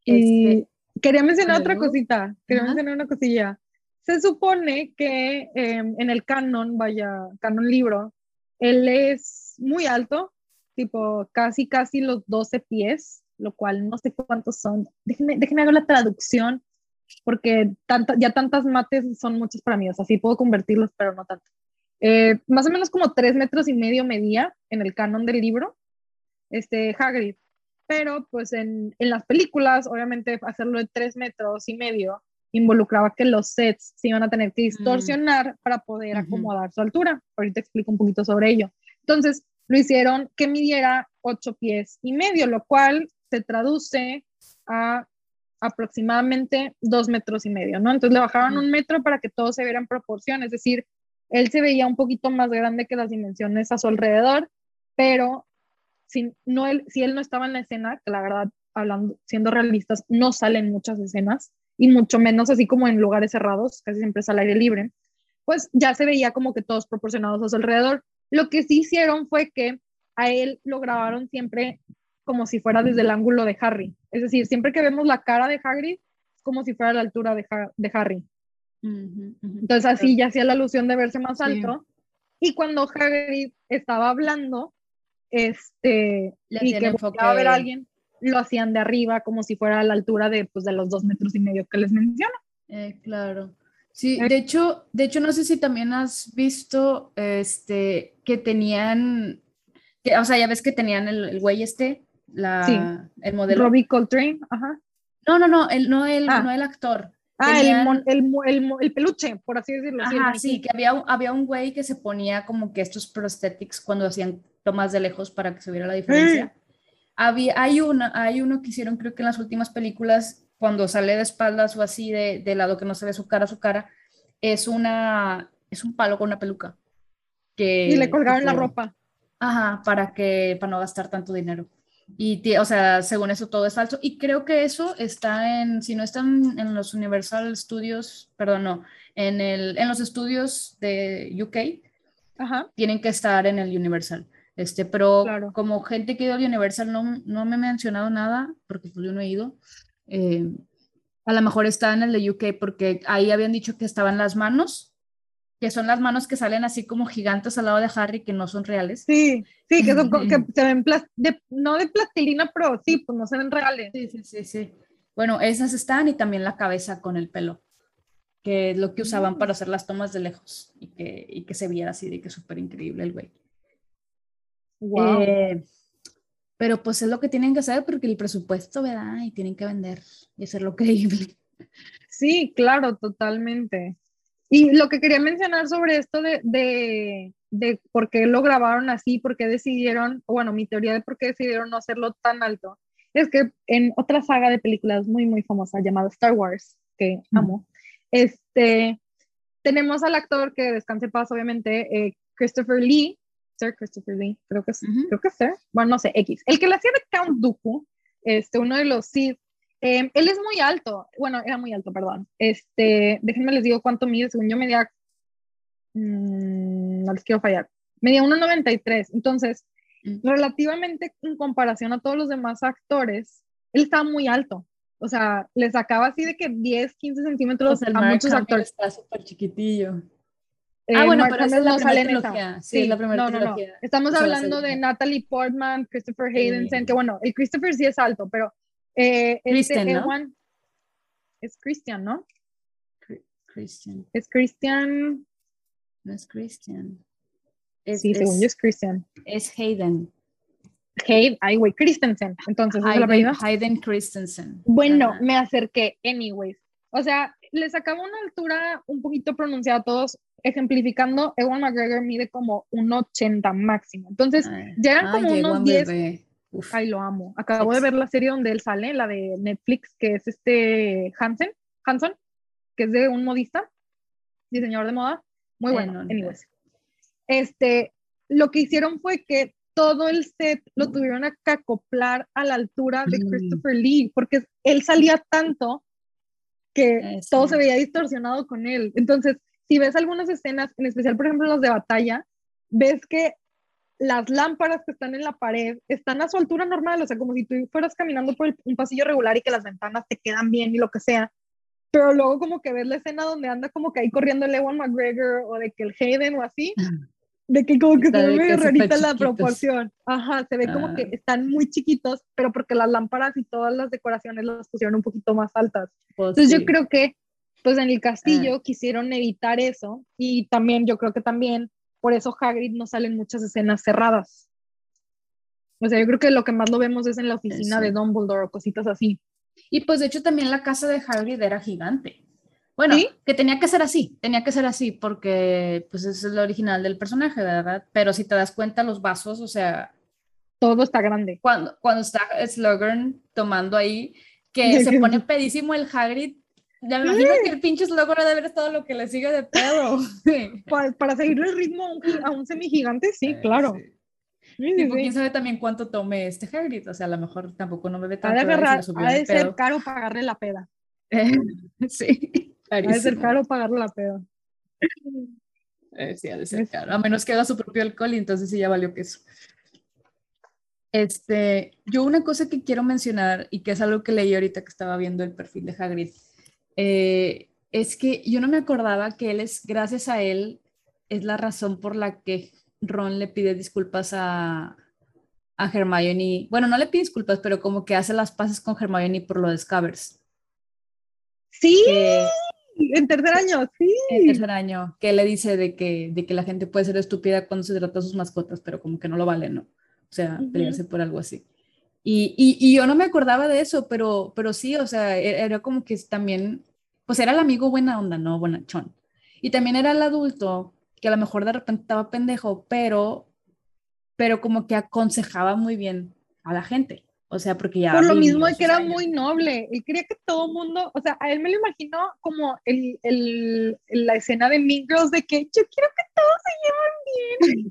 Y este, quería mencionar otra cosita, quería mencionar una cosilla. Se supone que em, en el canon, vaya, canon libro, él es muy alto, tipo casi, casi los 12 pies, lo cual no sé cuántos son. Déjenme, déjenme hacer la traducción, porque ya tantas mates son muchas para mí, o sea, sí puedo convertirlos, pero no tanto. Eh, más o menos como tres metros y medio medía en el canon del libro, este Hagrid, pero pues en, en las películas, obviamente hacerlo de tres metros y medio involucraba que los sets se iban a tener que mm. distorsionar para poder acomodar su altura. Ahorita explico un poquito sobre ello. Entonces, lo hicieron que midiera ocho pies y medio, lo cual se traduce a aproximadamente dos metros y medio, ¿no? Entonces le bajaban un metro para que todo se viera en proporción, es decir, él se veía un poquito más grande que las dimensiones a su alrededor, pero si, no él, si él no estaba en la escena, que la verdad, hablando, siendo realistas, no salen muchas escenas, y mucho menos así como en lugares cerrados, casi siempre es al aire libre, pues ya se veía como que todos proporcionados a su alrededor. Lo que sí hicieron fue que a él lo grabaron siempre como si fuera desde el ángulo de Harry. Es decir, siempre que vemos la cara de Hagrid, como si fuera a la altura de Harry. Entonces así ya hacía la alusión de verse más alto. Y cuando Hagrid estaba hablando, este, y que a ver a alguien, lo hacían de arriba como si fuera a la altura de, pues, de los dos metros y medio que les menciono. Eh, claro. Sí, eh. de hecho, de hecho, no sé si también has visto este, que tenían, que, o sea, ya ves que tenían el, güey este, la, el modelo. Robbie Coltrane, ajá. No, no, no, el, no, el, ah. no el actor. Ah, el, el, el, el, peluche, por así decirlo. Ajá, sí, que había, había un güey que se ponía como que estos prosthetics cuando hacían tomas de lejos para que se viera la diferencia. Había, hay, una, hay uno que hicieron, creo que en las últimas películas, cuando sale de espaldas o así, de, de lado que no se ve su cara, su cara, es, una, es un palo con una peluca. Que, y le colgaron la ropa. Ajá, para, que, para no gastar tanto dinero. Y, o sea, según eso todo es falso. Y creo que eso está en, si no están en los Universal Studios, perdón, no, en, el, en los estudios de UK, Ajá. tienen que estar en el Universal. Este, pero como gente que ha ido al Universal no, no me ha mencionado nada, porque pues yo no he ido. Eh, a lo mejor está en el de UK, porque ahí habían dicho que estaban las manos, que son las manos que salen así como gigantes al lado de Harry, que no son reales. Sí, sí, que, son, que se ven, de, no de plastilina, pero sí, pues no se ven reales. Sí, sí, sí, sí. Bueno, esas están y también la cabeza con el pelo, que es lo que usaban para hacer las tomas de lejos y que, y que se viera así de que súper increíble el güey. Eh, pero pues es lo que tienen que hacer porque el presupuesto, ¿verdad? Y tienen que vender y hacerlo creíble. Sí, claro, totalmente. Y lo que quería mencionar sobre esto de, de, de por qué lo grabaron así, por qué decidieron, bueno, mi teoría de por qué decidieron no hacerlo tan alto, es que en otra saga de películas muy, muy famosa llamada Star Wars, que amo, este, tenemos al actor que descanse paz, obviamente, eh, Christopher Lee, Christopher Lee, creo que es, creo que es bueno, no sé, X. El que le hacía de Count Dooku, este, uno de los Sith, em, él es muy alto, bueno, era muy alto, perdón. Este, déjenme les digo cuánto mide, según yo medía, mmm, no les quiero fallar, medía 1,93, entonces, mm. relativamente en comparación a todos los demás actores, él estaba muy alto. O sea, le sacaba así de que 10, 15 centímetros a muchos actores. Está súper chiquitillo. ah, bueno, pero es la primera trilogía. Sí, la primera no, no, no. Estamos hablando de Natalie Portman, Christopher Haydensen, que bueno, el Christopher sí es alto, pero Eh, este Kristen, ¿no? Ewan- es Christian, ¿no? Christian. Es Christian. No es Christian. Es, sí, según es- yo es Christian. es Hayden. Hey, ay, güey, Christensen. Entonces, ¿es? Hayden, Hayden Christensen. Bueno, me acerqué, anyways. O sea, les sacaba una altura un poquito pronunciada a todos, ejemplificando, Ewan McGregor mide como un 80 máximo. Entonces, Ay, como unos a 10. bebé. Uf. Ay, lo amo. Acabo de ver la serie donde él sale, la de Netflix, que es este Hansen, Hanson, que es de un modista, diseñador de moda. Muy bueno, no, no. anyways. Este, lo que hicieron fue que todo el set lo tuvieron que acoplar a la altura de Mm. Christopher Lee, porque él salía tanto que Eso. todo se veía distorsionado con él. Entonces, si ves algunas escenas, en especial, por ejemplo, las de batalla, ves que las lámparas que están en la pared están a su altura normal, o sea, como si tú fueras caminando por el- un pasillo regular y que las ventanas te quedan bien y lo que sea. Pero luego como que ves la escena donde anda como que ahí corriendo el Ewan McGregor o de que el Hayden o así, de que como que Está se ve medio rarita la proporción. Ajá, se ve como que Ah. están muy chiquitos, pero porque las lámparas y todas las decoraciones las pusieron un poquito más altas. Pues Entonces sí. yo creo que pues en el castillo quisieron evitar eso y también yo creo que también por eso Hagrid no salen muchas escenas cerradas. O sea, yo creo que lo que más lo vemos es en la oficina Eso. de Dumbledore o cositas así. Y pues de hecho también la casa de Hagrid era gigante. Bueno, ¿Sí? que tenía que ser así, tenía que ser así porque pues es lo original del personaje, ¿verdad? Pero si te das cuenta los vasos, o sea, Todo está grande. cuando, cuando está Slughorn tomando ahí, que se pone pedísimo el Hagrid, me imagino que el pinche Slughorn ha de haber estado lo que le sigue de pedo. Para seguirle el ritmo a un, a un semigigante, sí, Eh, claro. sí. Sí, sí, Tipo, sí. quién sabe también cuánto tome este Hagrid, o sea, a lo mejor tampoco no bebe Ha de, tanto. Y se agarrar- subió ha de ser pedo. caro pagarle la peda. sí, Ha de ser caro pagarle la peda. Eh, sí, ha de ser caro. A menos que haga su propio alcohol y entonces sí ya valió queso. Este, yo una cosa que quiero mencionar y que es algo que leí ahorita que estaba viendo el perfil de Hagrid, eh, es que yo no me acordaba que él es, gracias a él, es la razón por la que Ron le pide disculpas a, a Hermione. Bueno, no le pide disculpas, pero como que hace las paces con Hermione por lo de Scabbers. Sí, Que, en tercer año, sí. en tercer año, que le dice de que, de que la gente puede ser estúpida cuando se trata de sus mascotas, pero como que no lo vale, ¿no? O sea, pelearse por algo así. Y, y, y yo no me acordaba de eso, pero, pero sí, o sea, e- era como que también, pues era el amigo buena onda, ¿no? Bonachón. Y también era el adulto que a lo mejor de repente estaba pendejo, pero, pero como que aconsejaba muy bien a la gente. O sea, porque ya... Por lo mismo de que era años. muy noble. Él quería que todo el mundo, o sea, a él me lo imaginó como el, el, la escena de Mean Girls de que yo quiero que todos se lleven bien,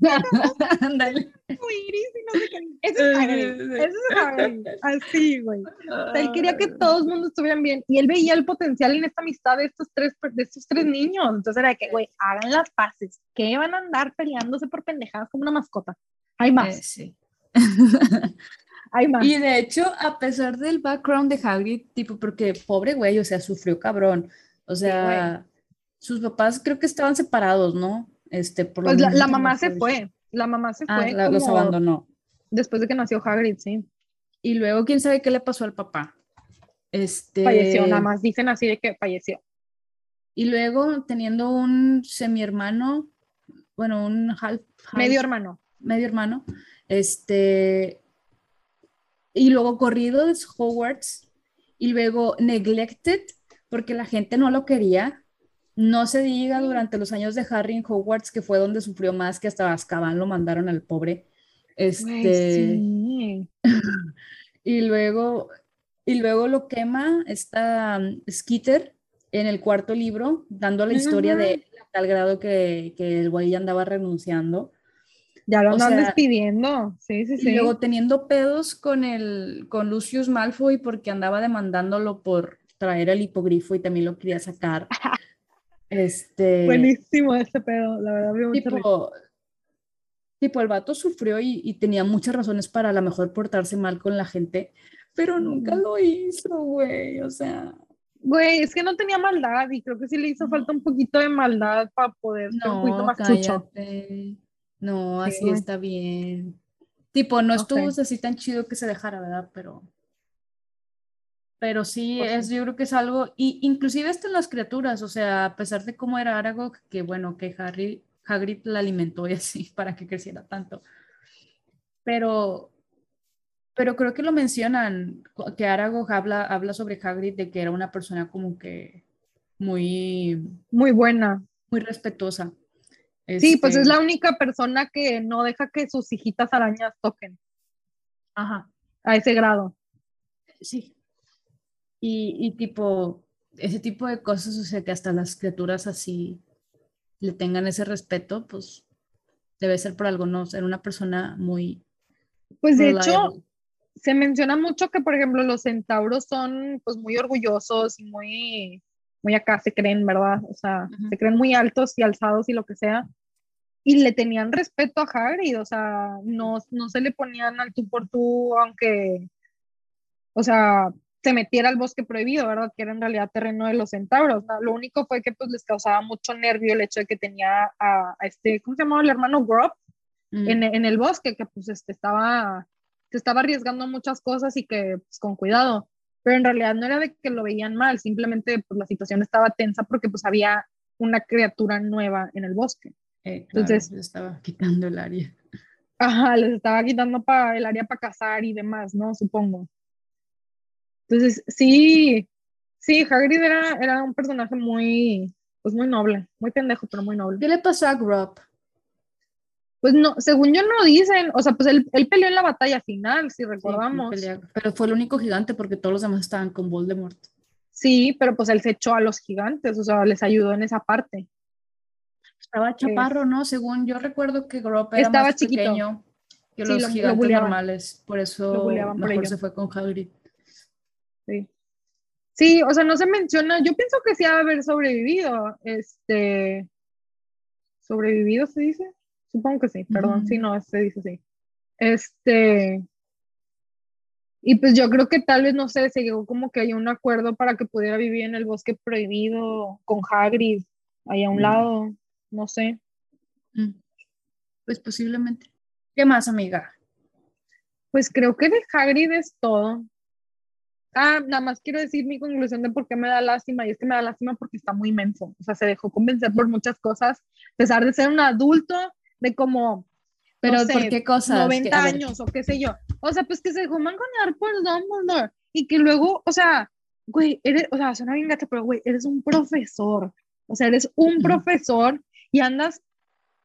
Ándale. y no sé qué. Ese es Hagrid, ese es Hagrid, así, güey. O sea, él quería que todo el mundo estuvieran bien y él veía el potencial en esta amistad de estos tres, de estos tres niños. Entonces era de que, güey, hagan las paces. que van a andar peleándose por pendejadas como una mascota? Hay Eh, más, sí. hay más. Y de hecho, a pesar del background de Hagrid, tipo, porque pobre güey, o sea, sufrió cabrón. O sea, sus papás creo que estaban separados, ¿no? Este, por Pues la, la mamá se fue. La mamá se Ah, fue la- los como abandonó. Después de que nació Hagrid, sí. Y luego, quién sabe qué le pasó al papá. Este, Falleció, nada más dicen así de que falleció. Y luego, teniendo un semi hermano, bueno, un half, half- Medio hermano. medio hermano, este, y luego corrido de Hogwarts, y luego neglected, porque la gente no lo quería. No se diga durante los años de Harry en Hogwarts, que fue donde sufrió más, que hasta Azkaban lo mandaron al pobre. Este, sí. y luego, y luego lo quema esta um, Skeeter en el cuarto libro, dando la historia de él a tal grado que, que el güey ya andaba renunciando. Ya lo andan despidiendo. Sí, sí, Y sí. luego teniendo pedos con el con Lucius Malfoy porque andaba demandándolo por traer el hipogrifo y también lo quería sacar. Este Buenísimo ese pedo, la verdad. me tipo, tipo el vato sufrió y, y tenía muchas razones para a lo mejor portarse mal con la gente, pero nunca lo hizo, güey. O sea, Güey, es que no tenía maldad y creo que sí le hizo No. falta un poquito de maldad para poder ser un poquito no, más chucho. cállate. No, Sí, así está bien. Tipo, no estuvo así tan chido que se dejara, ¿verdad? Pero Pero sí, Pues es, yo creo que es algo, y inclusive hasta en las criaturas, o sea, a pesar de cómo era Aragog, que bueno, que Harry, Hagrid la alimentó y así para que creciera tanto. Pero, pero creo que lo mencionan, que Aragog habla, habla sobre Hagrid de que era una persona como que muy, Muy buena. muy respetuosa. Sí, pues Este, es la única persona que no deja que sus hijitas arañas toquen Ajá. a ese grado. Sí. Y, y tipo, ese tipo de cosas, o sea, que hasta las criaturas así le tengan ese respeto, pues debe ser por algo, ¿no? Ser una persona muy Pues de hecho, se menciona mucho que, por ejemplo, los centauros son pues muy orgullosos y muy, muy acá se creen, ¿verdad? O sea, se creen muy altos y alzados y lo que sea. Y le tenían respeto a Hagrid, o sea, no, no se le ponían al tú por tú, aunque, o sea, se metiera al bosque prohibido, ¿verdad? Que era en realidad terreno de los centauros, ¿no? Lo único fue que pues les causaba mucho nervio el hecho de que tenía a, a este, ¿cómo se llamaba? El hermano Grob Mm, en, en el bosque, que pues este, estaba, se estaba arriesgando muchas cosas y que pues, con cuidado. Pero en realidad no era de que lo veían mal, simplemente pues la situación estaba tensa porque pues había una criatura nueva en el bosque. eh, claro, entonces- le estaba quitando el área. Ajá, les estaba quitando para el área para cazar y demás, ¿no? Supongo. Entonces, sí, sí, Hagrid era, era un personaje muy, pues muy noble, muy pendejo, pero muy noble. ¿Qué le pasó a Grob? Pues no, según yo no dicen, o sea, pues él, él peleó en la batalla final, si Sí, recordamos. pelea- pero fue el único gigante porque todos los demás estaban con Voldemort. Sí, pero pues él se echó a los gigantes, o sea, les ayudó en esa parte. Estaba chaparro, ¿no? Según yo recuerdo que Grob era Estaba más chiquito. pequeño que Sí, los lo- lo gigantes normales, por eso por mejor se fue con Hagrid. Sí. O sea, no se menciona, yo pienso que sí ha de haber sobrevivido, este, sobrevivido se dice, supongo que sí, perdón, Ujú. sí, no, se dice sí. Este, y pues yo creo que tal vez, no sé, se llegó como que hay un acuerdo para que pudiera vivir en el bosque prohibido con Hagrid, ahí a un Mm. lado, no sé. Mm. Pues posiblemente. ¿Qué más, amiga? Pues creo que de Hagrid es todo. Ah, nada más quiero decir mi conclusión de por qué me da lástima, y es que me da lástima porque está muy menso. O sea, se dejó convencer por muchas cosas, a pesar de ser un adulto de como, Pero no sé, ¿por qué cosas? 90 Que- años o qué sé yo. O sea, pues que se dejó mangonear por Dumbledore y que luego, o sea, güey, eres, o sea, suena bien gacha, pero güey, eres un profesor. O sea, eres un profesor y andas,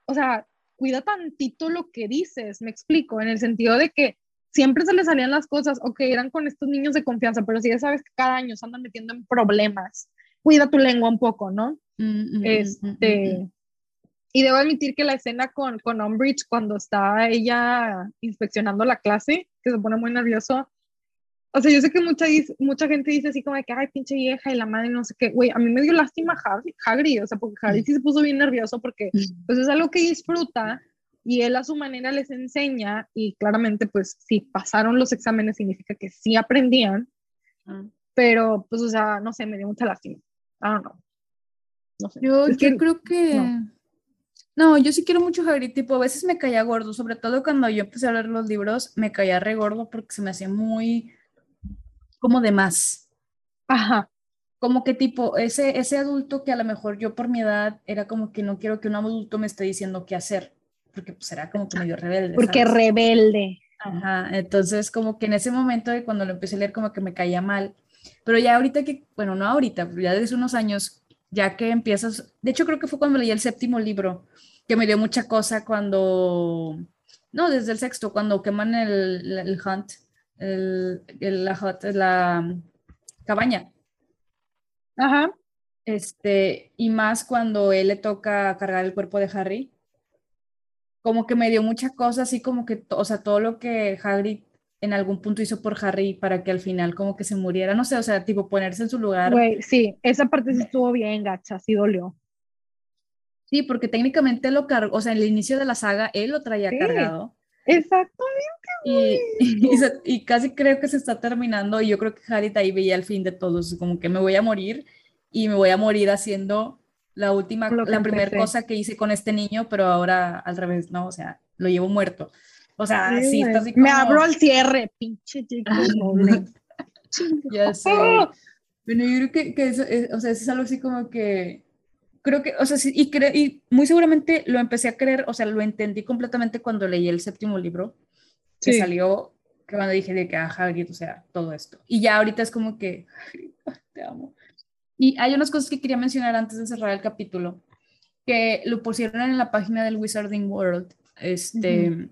o sea, cuida tantito lo que dices, me explico, en el sentido de que siempre se le salían las cosas, o que eran con estos niños de confianza, pero si ya sabes que cada año se andan metiendo en problemas, cuida tu lengua un poco, ¿no? mm, mm, mm, mm, mm, Este, y debo admitir que la escena con, con Umbridge, cuando está ella inspeccionando la clase, que se pone muy nervioso, o sea, yo sé que mucha, mucha gente dice así como de que, ay, pinche vieja y la madre, no sé qué, güey, a mí me dio lástima Hagrid, Hagrid, o sea, porque Hagrid sí se puso bien nervioso porque, pues, es algo que disfruta y él a su manera les enseña y claramente, pues, si pasaron los exámenes significa que sí aprendían, Ah. pero, pues, o sea, no sé, me dio mucha lástima. I don't know. No sé. Yo, Es yo que- creo que... no. No. yo sí quiero mucho Hagrid, tipo, a veces me caía gordo, sobre todo cuando yo empecé a leer los libros, me caía re gordo porque se me hacía muy como de más. Ajá. Como que tipo, ese, ese adulto que a lo mejor yo por mi edad era como que no quiero que un adulto me esté diciendo qué hacer, porque pues era como que medio rebelde. Porque ¿sabes? rebelde. Ajá, entonces como que en ese momento de cuando lo empecé a leer como que me caía mal, pero ya ahorita que, bueno, no ahorita, ya desde unos años, ya que empiezas, de hecho creo que fue cuando leí el séptimo libro, que me dio mucha cosa cuando, no, desde el sexto, cuando queman el, el hunt, el, el- la, hut, la cabaña, Ajá. este, y más cuando él le toca cargar el cuerpo de Harry, como que me dio mucha cosa, así como que, o sea, todo lo que Hagrid en algún punto hizo por Harry para que al final como que se muriera, no sé, o sea, tipo ponerse en su lugar. Güey, sí, esa parte sí estuvo bien gacha, sí dolió. Sí, porque técnicamente lo cargó, o sea, en el inicio de la saga él lo traía Sí. cargado Exacto. y, y, se- y casi creo que se está terminando y yo creo que Hagrid ahí veía el fin de todos, como que me voy a morir y me voy a morir haciendo la última, Lo la primera cosa que hice con este niño, pero ahora al revés, ¿no? O sea, lo llevo muerto. O sea, sí, Sí, está así Me como- abro al cierre, pinche. Rowling. ya sé. Bueno, yo creo que, que eso, es, o sea, eso es algo así como que, creo que, o sea, sí, y, cre y muy seguramente lo empecé a creer, o sea, lo entendí completamente cuando leí el séptimo libro, que sí. salió, que cuando dije de que, ah, Hagrid, o sea, todo esto. Y ya ahorita es como que, te amo. Y hay unas cosas que quería mencionar antes de cerrar el capítulo, que lo pusieron en la página del Wizarding World, este, uh -huh.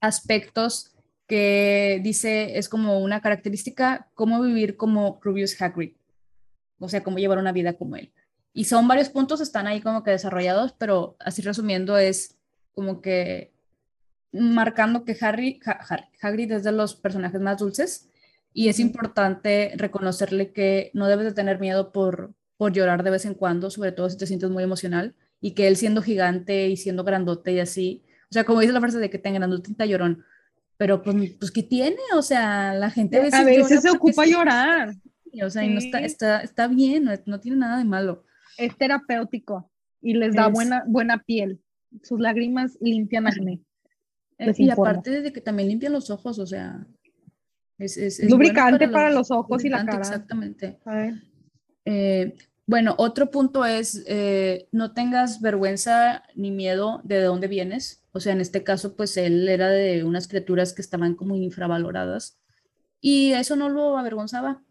aspectos que dice es como una característica, cómo vivir como Rubius Hagrid, o sea, cómo llevar una vida como él. Y son varios puntos, están ahí como que desarrollados, pero así resumiendo es como que marcando que Harry, Harry Hagrid es de los personajes más dulces y es importante reconocerle que no debes de tener miedo por, por llorar de vez en cuando, sobre todo si te sientes muy emocional, y que él siendo gigante y siendo grandote y así, o sea, como dice la frase de que tenga grandote y llorón, pero pues, pues ¿qué tiene? O sea, la gente a veces, a veces se ocupa sí, llorar. O sea, sí. y no está, está, está bien, no, no, tiene nada de malo. Es terapéutico y les da es... buena, buena piel. Sus lágrimas limpian acné. y informa. aparte de que también limpian los ojos, o sea, es, es, es lubricante bueno para, para, los, ojos y la cara. Exactamente. Eh, bueno, otro punto es eh, no tengas vergüenza ni miedo de dónde vienes. O sea, en este caso, pues él era de unas criaturas que estaban como infravaloradas y eso no lo avergonzaba.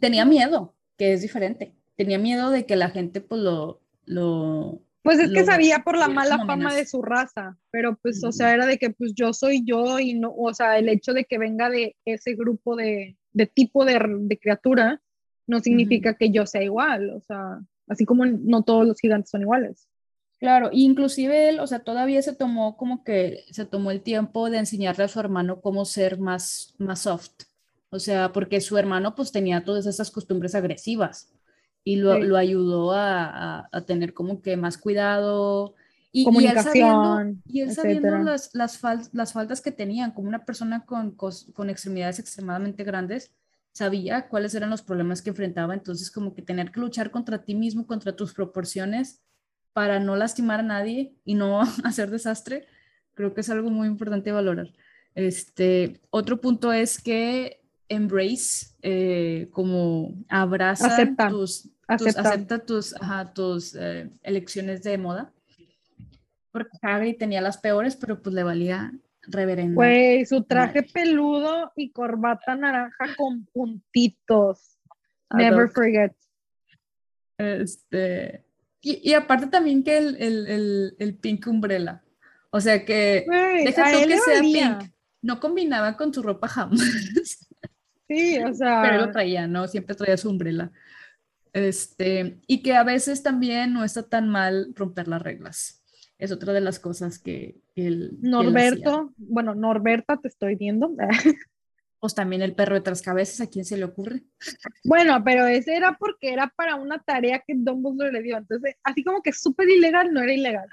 Tenía miedo, que es diferente. Tenía miedo de que la gente pues lo... lo pues es que sabía por la mala fama de su raza, pero pues, o sea, era de que pues yo soy yo y no, o sea, el hecho de que venga de ese grupo de, de tipo de, de criatura no significa que yo sea igual, o sea, así como no todos los gigantes son iguales. Claro, inclusive él, o sea, todavía se tomó como que se tomó el tiempo de enseñarle a su hermano cómo ser más, más soft. O sea, porque su hermano pues tenía todas esas costumbres agresivas y lo, sí. lo ayudó a, a, a, tener como que más cuidado. Y, Comunicación. Y él sabiendo, y él sabiendo las, las, fal las, faltas que tenían, como una persona con, con extremidades extremadamente grandes, sabía cuáles eran los problemas que enfrentaba. Entonces, como que tener que luchar contra ti mismo, contra tus proporciones, para no lastimar a nadie y no hacer desastre, creo que es algo muy importante valorar. Este, otro punto es que embrace, eh, como abraza acepta. tus, acepta. tus, acepta tus, ajá, tus eh, elecciones de moda. Porque Hagrid tenía las peores, pero pues le valía reverendo. Güey, su traje peludo y corbata naranja con puntitos. Never forget. Este, y, y, aparte también que el, el, el, el, pink umbrella. O sea que deja tú que sea pink. No combinaba con su ropa jamás. Sí, o sea. Pero lo traía, ¿no? Siempre traía su umbrella. Este, y que a veces también no está tan mal romper las reglas. Es otra de las cosas que, que él. Norberto, que él bueno, Norberta, te estoy viendo. Pues también el perro de tres cabezas, ¿a quién se le ocurre? Bueno, pero ese era porque era para una tarea que Dumbledore le dio. Entonces, así como que súper ilegal, no era ilegal.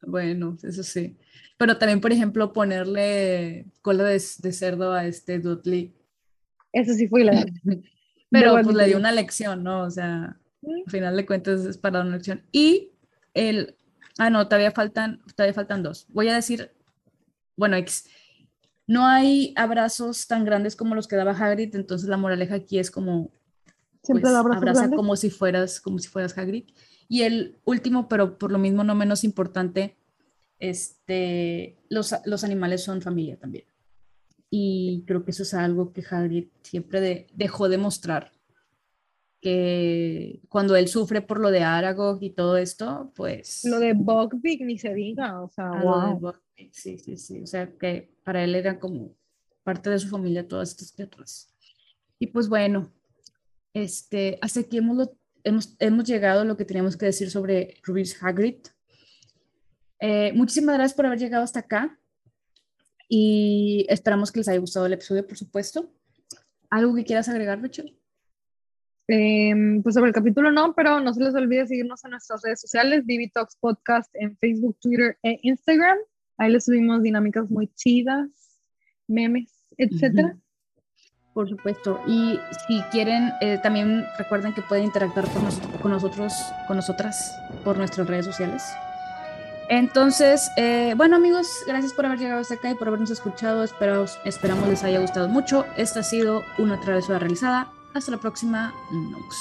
Bueno, eso sí. Pero también, por ejemplo, ponerle cola de, de cerdo a este Dudley eso sí fue ilegal. Pero pues le dio una lección, ¿no? O sea, al final de cuentas es para una lección. Y el, ah, no, todavía faltan, todavía faltan dos. Voy a decir, bueno, X, no hay abrazos tan grandes como los que daba Hagrid, entonces la moraleja aquí es como, Siempre pues, abraza como si fueras, como si fueras Hagrid. Y el último, pero por lo mismo no menos importante, este, los, los animales son familia también y creo que eso es algo que Hagrid siempre de, dejó de mostrar que cuando él sufre por lo de Aragog y todo esto, pues... Lo de Buckbeak ni se diga, o sea, ah, wow. sí, sí, sí, o sea, que para él era como parte de su familia todas estas criaturas. Y pues bueno, este, hasta aquí hemos, hemos, hemos llegado a lo que teníamos que decir sobre Rubius Hagrid. Eh, muchísimas gracias por haber llegado hasta acá y esperamos que les haya gustado el episodio, por supuesto. ¿Algo que quieras agregar, Rachel? Eh, pues sobre el capítulo no, pero no se les olvide seguirnos en nuestras redes sociales, Vivi Talks Podcast en Facebook, Twitter e Instagram. Ahí les subimos dinámicas muy chidas, memes, etcétera. Por supuesto. Y si quieren, eh, también recuerden que pueden interactuar con, nosotros, con nosotros, con nosotras por nuestras redes sociales. Entonces, eh, bueno amigos, gracias por haber llegado hasta acá y por habernos escuchado. Esperamos, esperamos les haya gustado mucho. Esta ha sido una travesura realizada. Hasta la próxima. Nox.